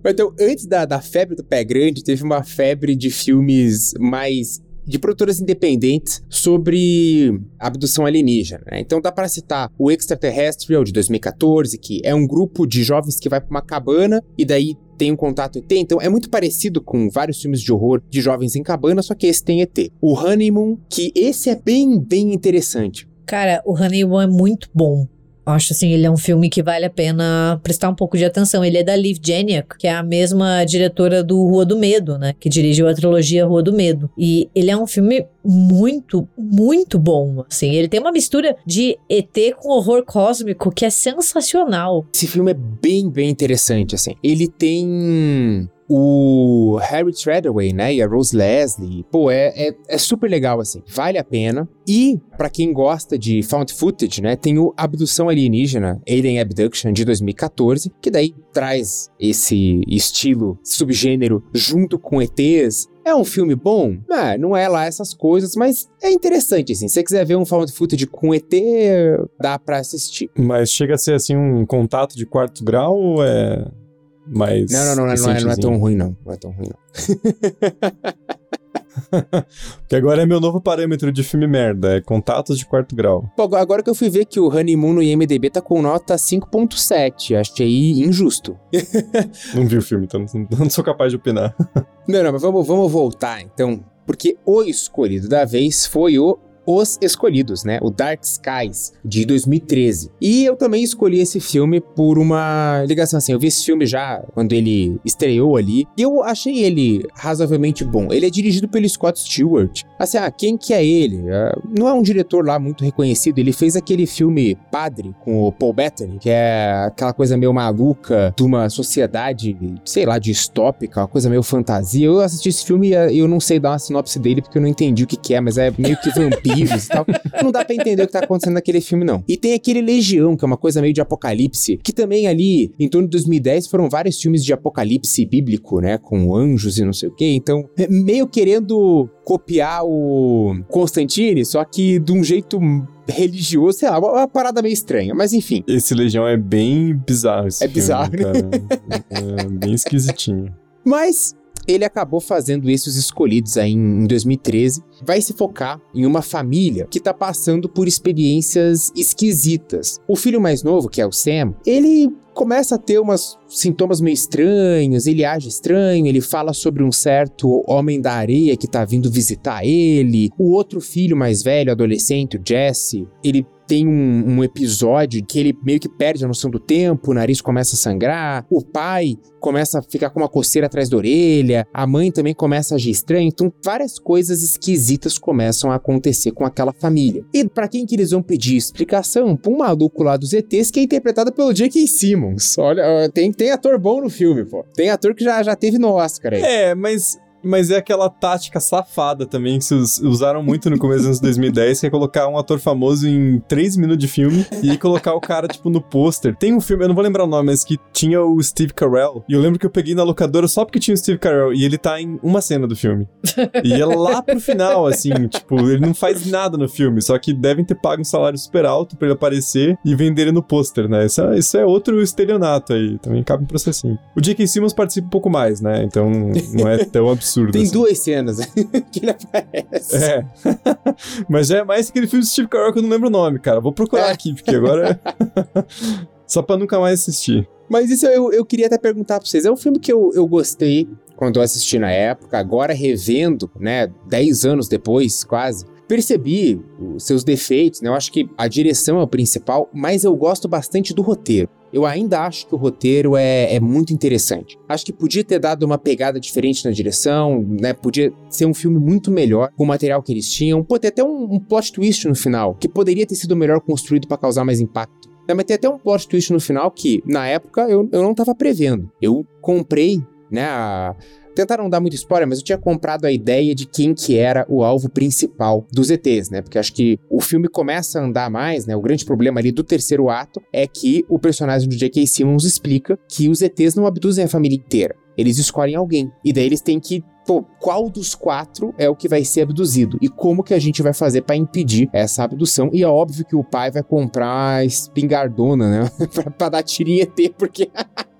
Então, antes da, da febre do pé grande, teve uma febre de filmes mais de produtoras independentes sobre abdução alienígena. né? Então dá para citar o Extraterrestrial de 2014, que é um grupo de jovens que vai para uma cabana e daí tem um contato ET. Então é muito parecido com vários filmes de horror de jovens em cabana, só que esse tem ET. O Honeymoon, que esse é bem, bem interessante. Cara, o Honeymoon é muito bom. Acho assim, ele é um filme que vale a pena prestar um pouco de atenção. Ele é da Liv Janiak, que é a mesma diretora do Rua do Medo, né? Que dirigiu a trilogia Rua do Medo. E ele é um filme muito, muito bom. Assim, ele tem uma mistura de ET com horror cósmico que é sensacional. Esse filme é bem, bem interessante, assim. Ele tem o Harry Treadaway, né, e a Rose Leslie. Pô, é, é, é super legal, assim. Vale a pena. E, pra quem gosta de found footage, né, tem o Abdução Alienígena, Alien Abduction, de 2014, que daí traz esse estilo, subgênero, junto com ETs, é um filme bom? Ah, não é lá essas coisas, mas é interessante, assim. Se você quiser ver um found footage com ET, dá pra assistir. Mas chega a ser assim um contato de quarto grau ou é mais. Não, não, não, não, é, não é recentezinho? tão ruim, não. Não é tão ruim, não. [laughs] Porque agora é meu novo parâmetro de filme merda, é contatos de quarto grau. Pô, agora que eu fui ver que o Honeymoon no IMDB tá com nota 5.7, achei injusto. [laughs] Não vi o filme, então não- não sou capaz de opinar. Não, não, mas vamos, vamos voltar então. Porque o escolhido da vez foi o Os Escolhidos, né? O Dark Skies, de 2013. E eu também escolhi esse filme por uma ligação assim. Eu vi esse filme já quando ele estreou ali. E eu achei ele razoavelmente bom. Ele é dirigido pelo Scott Stewart. Assim, ah, quem que é ele? Ah, não é um diretor lá muito reconhecido. Ele fez aquele filme Padre com o Paul Bettany, que é aquela coisa meio maluca de uma sociedade, sei lá, distópica, uma coisa meio fantasia. Eu assisti esse filme e eu não sei dar uma sinopse dele porque eu não entendi o que, que é, mas é meio que [laughs] e tal. Não dá pra entender o que tá acontecendo naquele filme, não. E tem aquele Legião, que é uma coisa meio de apocalipse, que também ali, em torno de 2010, foram vários filmes de apocalipse bíblico, né? Com anjos e não sei o quê. Então, é meio querendo copiar o Constantine, só que de um jeito religioso, sei lá, uma, uma parada meio estranha. Mas enfim. Esse Legião é bem bizarro. Esse É filme, bizarro, né? cara. É bem esquisitinho. [laughs] Mas ele acabou fazendo esses escolhidos aí em em 2013. Vai se focar em uma família que tá passando por experiências esquisitas. O filho mais novo, que é o Sam, ele começa a ter umas sintomas meio estranhos, ele age estranho, ele fala sobre um certo homem da areia que tá vindo visitar ele. O outro filho mais velho, adolescente, o Jesse, ele tem um, um episódio que ele meio que perde a noção do tempo, o nariz começa a sangrar, o pai começa a ficar com uma coceira atrás da orelha, a mãe também começa a agir estranho, então várias coisas esquisitas começam a acontecer com aquela família. E pra quem que eles vão pedir explicação? Pra um maluco lá dos ETs que é interpretado pelo J.K. Simmons. Olha, ó, tem, tem ator bom no filme, pô. Tem ator que já, já teve no Oscar aí. É, mas. Mas é aquela tática safada também que se us- usaram muito no começo dos anos 2010, que é colocar um ator famoso em 3 minutos de filme e colocar o cara, tipo, no pôster. Tem um filme, eu não vou lembrar o nome, mas que tinha o Steve Carell. E eu lembro que eu peguei na locadora só porque tinha o Steve Carell. E ele tá em uma cena do filme. E é lá pro final, assim, tipo, ele não faz nada no filme, só que devem ter pago um salário super alto pra ele aparecer e vender ele no pôster, né? Isso é, isso é outro estelionato aí, também cabe um processinho. O J.K. Simmons participa um pouco mais, né? Então não é tão absurdo. Tem assim. duas cenas [laughs] que ele aparece. É. [laughs] Mas já é mais aquele filme do Steve Carell que eu não lembro o nome, cara. Vou procurar aqui, porque agora. [laughs] Só pra nunca mais assistir. Mas isso eu, eu queria até perguntar pra vocês. É um filme que eu, eu gostei quando eu assisti na época, agora revendo, né, 10 anos depois, quase. Percebi os seus defeitos, né? Eu acho que a direção é o principal, mas eu gosto bastante do roteiro. Eu ainda acho que o roteiro é, é muito interessante. Acho que podia ter dado uma pegada diferente na direção, né? Podia ser um filme muito melhor com o material que eles tinham. Pô, tem até um, um plot twist no final, que poderia ter sido melhor construído pra causar mais impacto. Né, Mas tem até um plot twist no final que, na época, eu, eu não tava prevendo. Eu comprei, né, a tentaram não dar muito spoiler, mas eu tinha comprado a ideia de quem que era o alvo principal dos ETs, né? Porque acho que o filme começa a andar mais, né? O grande problema ali do terceiro ato é que o personagem do J.K. Simmons explica que os ETs não abduzem a família inteira. Eles escolhem alguém. E daí eles têm que pô, qual dos quatro é o que vai ser abduzido e como que a gente vai fazer para impedir essa abdução. E é óbvio que o pai vai comprar espingardona, né? [laughs] pra, pra dar tirinha ET, porque. [laughs]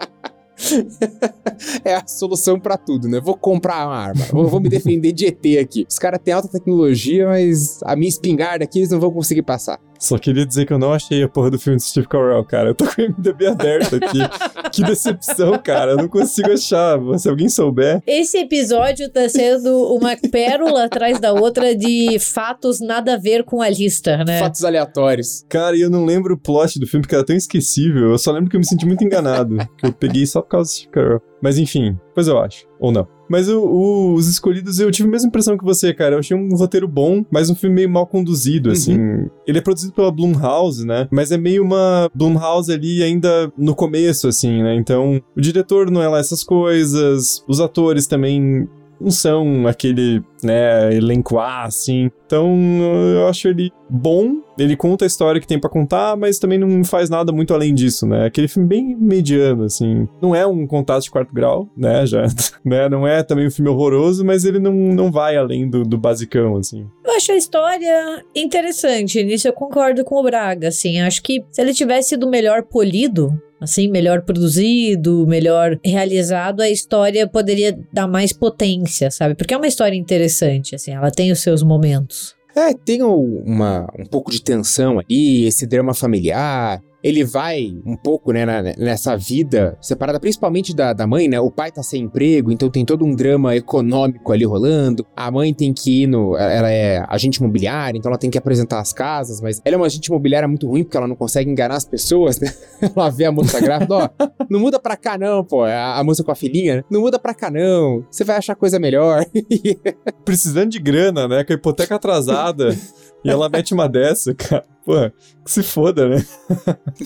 [laughs] é a solução para tudo, né? Vou comprar uma arma, vou, vou me defender de ET aqui. Os caras têm alta tecnologia, mas a minha espingarda aqui eles não vão conseguir passar. Só queria dizer que eu não achei a porra do filme de Steve Carell, cara. Eu tô com o MDB aberto aqui. [laughs] que decepção, cara. Eu não consigo achar. Se alguém souber. Esse episódio tá sendo uma pérola atrás da outra de fatos nada a ver com a lista, né? Fatos aleatórios. Cara, e eu não lembro o plot do filme, porque era tão esquecível. Eu só lembro que eu me senti muito enganado. que eu peguei só por causa do Steve Carell. Mas enfim, pois eu acho. Ou não. Mas o, o, os escolhidos, eu tive a mesma impressão que você, cara. Eu achei um roteiro bom, mas um filme meio mal conduzido, assim. Uhum. Ele é produzido pela Blumhouse, né? Mas é meio uma Blumhouse ali ainda no começo, assim, né? Então, o diretor não é lá essas coisas, os atores também não são aquele, né, elenco A, assim. Então, eu acho ele bom. Ele conta a história que tem para contar, mas também não faz nada muito além disso, né? Aquele filme bem mediano, assim. Não é um contato de quarto grau, né? [laughs] Já, né? Não é também um filme horroroso, mas ele não, não vai além do, do basicão, assim. Eu acho a história interessante. Nisso eu concordo com o Braga, assim. Acho que se ele tivesse sido melhor polido, assim, melhor produzido, melhor realizado, a história poderia dar mais potência, sabe? Porque é uma história interessante, assim, ela tem os seus momentos. É, tem uma, um pouco de tensão ali, esse drama familiar, ele vai um pouco, né, nessa vida separada principalmente da, da mãe, né? O pai tá sem emprego, então tem todo um drama econômico ali rolando. A mãe tem que ir no. Ela é agente imobiliária, então ela tem que apresentar as casas, mas ela é uma agente imobiliária muito ruim porque ela não consegue enganar as pessoas, né? [laughs] ela vê a moça grávida, ó, não muda pra cá não, pô. A, a moça com a filhinha, né? Não muda pra cá não. Você vai achar coisa melhor. [laughs] Precisando de grana, né? Com a hipoteca atrasada. [laughs] E ela mete uma dessa, cara. Pô, que se foda, né?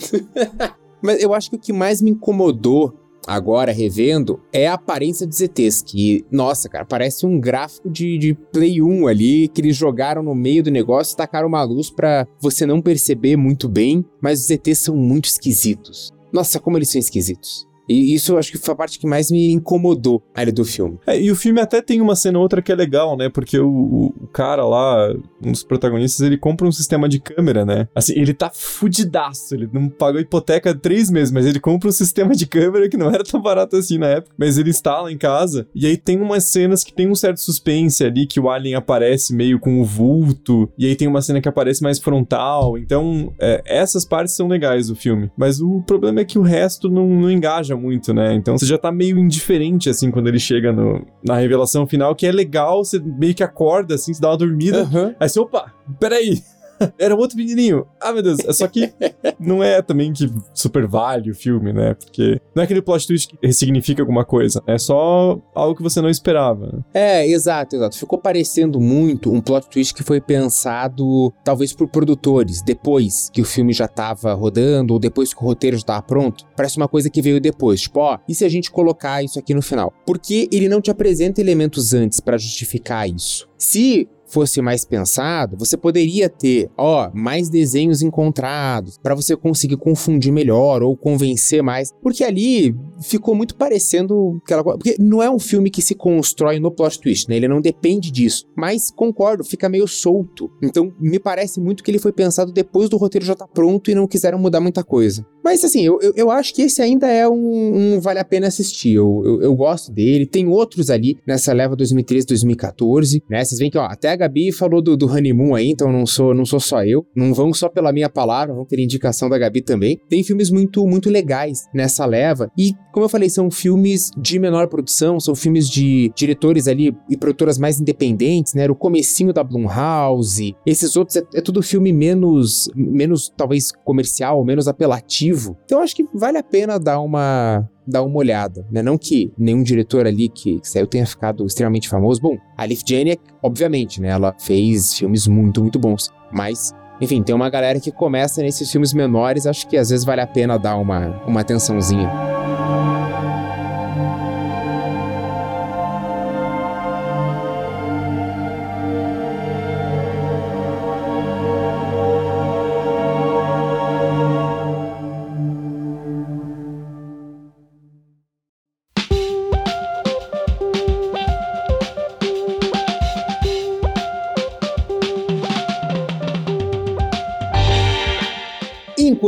[laughs] Mas eu acho que o que mais me incomodou agora revendo é a aparência dos ETs, que, nossa, cara, parece um gráfico de, de Play 1 ali, que eles jogaram no meio do negócio, tacaram uma luz para você não perceber muito bem, mas os ETs são muito esquisitos. Nossa, como eles são esquisitos. E isso acho que foi a parte que mais me incomodou ali do filme. É, e o filme até tem uma cena ou outra que é legal, né? Porque o, o, cara lá, um dos protagonistas, ele compra um sistema de câmera, né? Assim, ele tá fudidaço. Ele não pagou hipoteca três meses, mas ele compra um [laughs] sistema de câmera que não era tão barato assim na época. Mas ele instala em casa. E aí tem umas cenas que tem um certo suspense ali, que o alien aparece meio com o vulto. E aí tem uma cena que aparece mais frontal. Então, é, essas partes são legais do filme. Mas o problema é que o resto não, não engaja muito, né? Então você já tá meio indiferente, assim, quando ele chega no, na revelação final, que é legal, você meio que acorda, assim, você dá uma dormida. Uhum. Aí você, opa, peraí. [laughs] Era outro menininho. Ah, meu Deus. É só que não é também que super vale o filme, né? Porque não é aquele plot twist que ressignifica alguma coisa. É só algo que você não esperava. Né? É, exato, exato. Ficou parecendo muito um plot twist que foi pensado, talvez por produtores, depois que o filme já tava rodando, ou depois que o roteiro já tava pronto. Parece uma coisa que veio depois. Tipo, ó, e se a gente colocar isso aqui no final? Porque ele não te apresenta elementos antes para justificar isso. Se fosse mais pensado, você poderia ter, ó, mais desenhos encontrados para você conseguir confundir melhor ou convencer mais, porque ali ficou muito parecendo aquela coisa, porque não é um filme que se constrói no plot twist, né? Ele não depende disso. Mas concordo, fica meio solto. Então, me parece muito que ele foi pensado depois do roteiro já tá pronto e não quiseram mudar muita coisa. Mas assim, eu, eu, eu acho que esse ainda é um, um vale a pena assistir. Eu, eu, eu, gosto dele. Tem outros ali nessa leva 2013, 2014, né? Vocês veem que, ó, até a Gabi falou do, do Honeymoon aí, então não sou, não sou só eu. Não vão só pela minha palavra, vão ter indicação da Gabi também. Tem filmes muito, muito legais nessa leva. E, como eu falei, são filmes de menor produção, são filmes de diretores ali e produtoras mais independentes, né? Era o comecinho da Blumhouse. Esses outros é, é tudo filme menos, menos talvez comercial, menos apelativo. Então acho que vale a pena dar uma dar uma olhada, né? Não que nenhum diretor ali que, que saiu tenha ficado extremamente famoso. Bom, a Leaf Janiak, obviamente, né? Ela fez filmes muito, muito bons. Mas, enfim, tem uma galera que começa nesses filmes menores, acho que às vezes vale a pena dar uma, uma atençãozinha.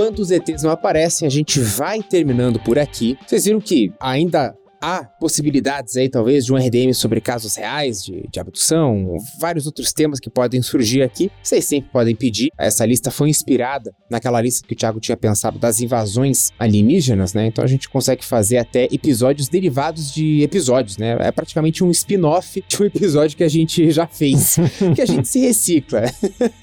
Enquanto os ETs não aparecem, a gente vai terminando por aqui. Vocês viram que ainda há possibilidades aí, talvez, de um RDM sobre casos reais de, de abdução, vários outros temas que podem surgir aqui. Vocês sempre podem pedir. Essa lista foi inspirada naquela lista que o Thiago tinha pensado das invasões alienígenas, né? Então a gente consegue fazer até episódios derivados de episódios, né? É praticamente um spin-off de um episódio que a gente já fez, que a gente se recicla.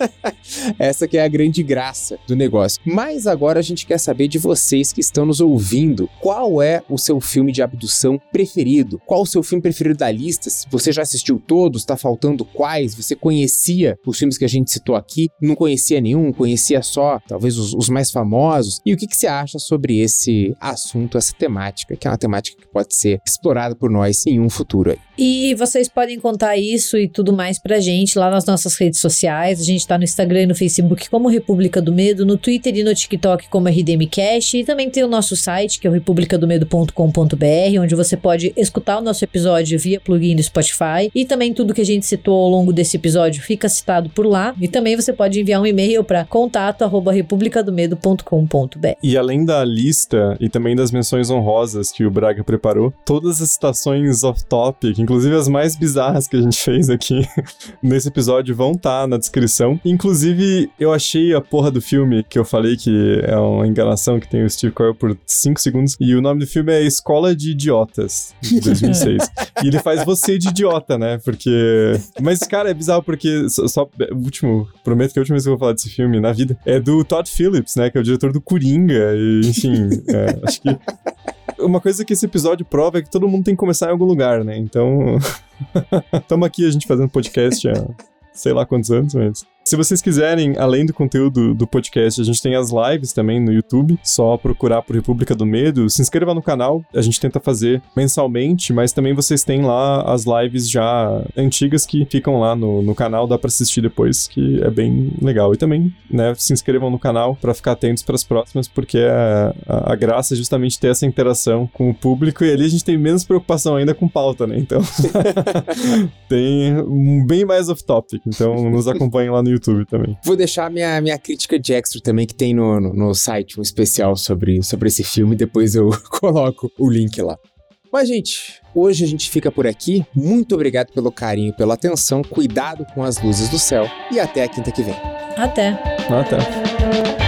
[laughs] Essa que é a grande graça do negócio. Mas agora a gente quer saber de vocês que estão nos ouvindo. Qual é o seu filme de abdução preferido? Qual o seu filme preferido da lista? Você já assistiu todos, tá faltando quais? Você conhecia os filmes que a gente citou aqui? Não conhecia nenhum? Conhecia só, talvez, os, os mais famosos? E o que, que você acha sobre esse assunto, essa temática, que é uma temática que pode ser explorada por nós em um futuro aí? E vocês podem contar isso e tudo mais pra gente lá nas nossas redes sociais. A gente tá no Instagram e no Facebook como República do Medo, no Twitter e no TikTok como RDMcast. E também tem o nosso site, que é o republicadomedo.com.br, onde você pode escutar o nosso episódio via plugin do Spotify. E também tudo que a gente citou ao longo desse episódio fica citado por lá. E também você pode enviar um e-mail para contato@republicadomedo.com.br. E além da lista e também das menções honrosas que o Braga preparou, todas as citações off-topic, inclusive as mais bizarras que a gente fez aqui [laughs] nesse episódio, vão estar tá na descrição. Inclusive, eu achei a porra do filme que eu falei que é uma enganação que tem o Steve Carell por 5 segundos. E o nome do filme é Escola de Idiotas, de 2006. e ele faz você de idiota, né? Porque. Mas, cara, é bizarro porque. Só, só. Último. Prometo que a última vez que eu vou falar desse filme na vida é do Todd Phillips, né? Que é o diretor do Coringa. E, enfim, é, acho que uma coisa que esse episódio prova é que todo mundo tem que começar em algum lugar, né? Então, [laughs] estamos aqui a gente fazendo podcast há sei lá quantos anos, mas se vocês quiserem, além do conteúdo do podcast, a gente tem as lives também no YouTube. Só procurar por República do Medo. Se inscreva no canal. A gente tenta fazer mensalmente, mas também vocês têm lá as lives já antigas que ficam lá no, no canal. Dá para assistir depois, que é bem legal. E também, né, se inscrevam no canal para ficar atentos para as próximas, porque a, a, a, graça é justamente ter essa interação com o público. E ali a gente tem menos preocupação ainda com pauta, né? Então, [laughs] tem bem mais off-topic. Então, nos acompanhem lá no YouTube também. Vou deixar minha, minha crítica de extra também, que tem no, no, no site um especial sobre, sobre esse filme, depois eu [laughs] coloco o link lá. Mas, gente, hoje a gente fica por aqui. Muito obrigado pelo carinho, pela atenção, cuidado com as luzes do céu e até a quinta que vem. Até. Até.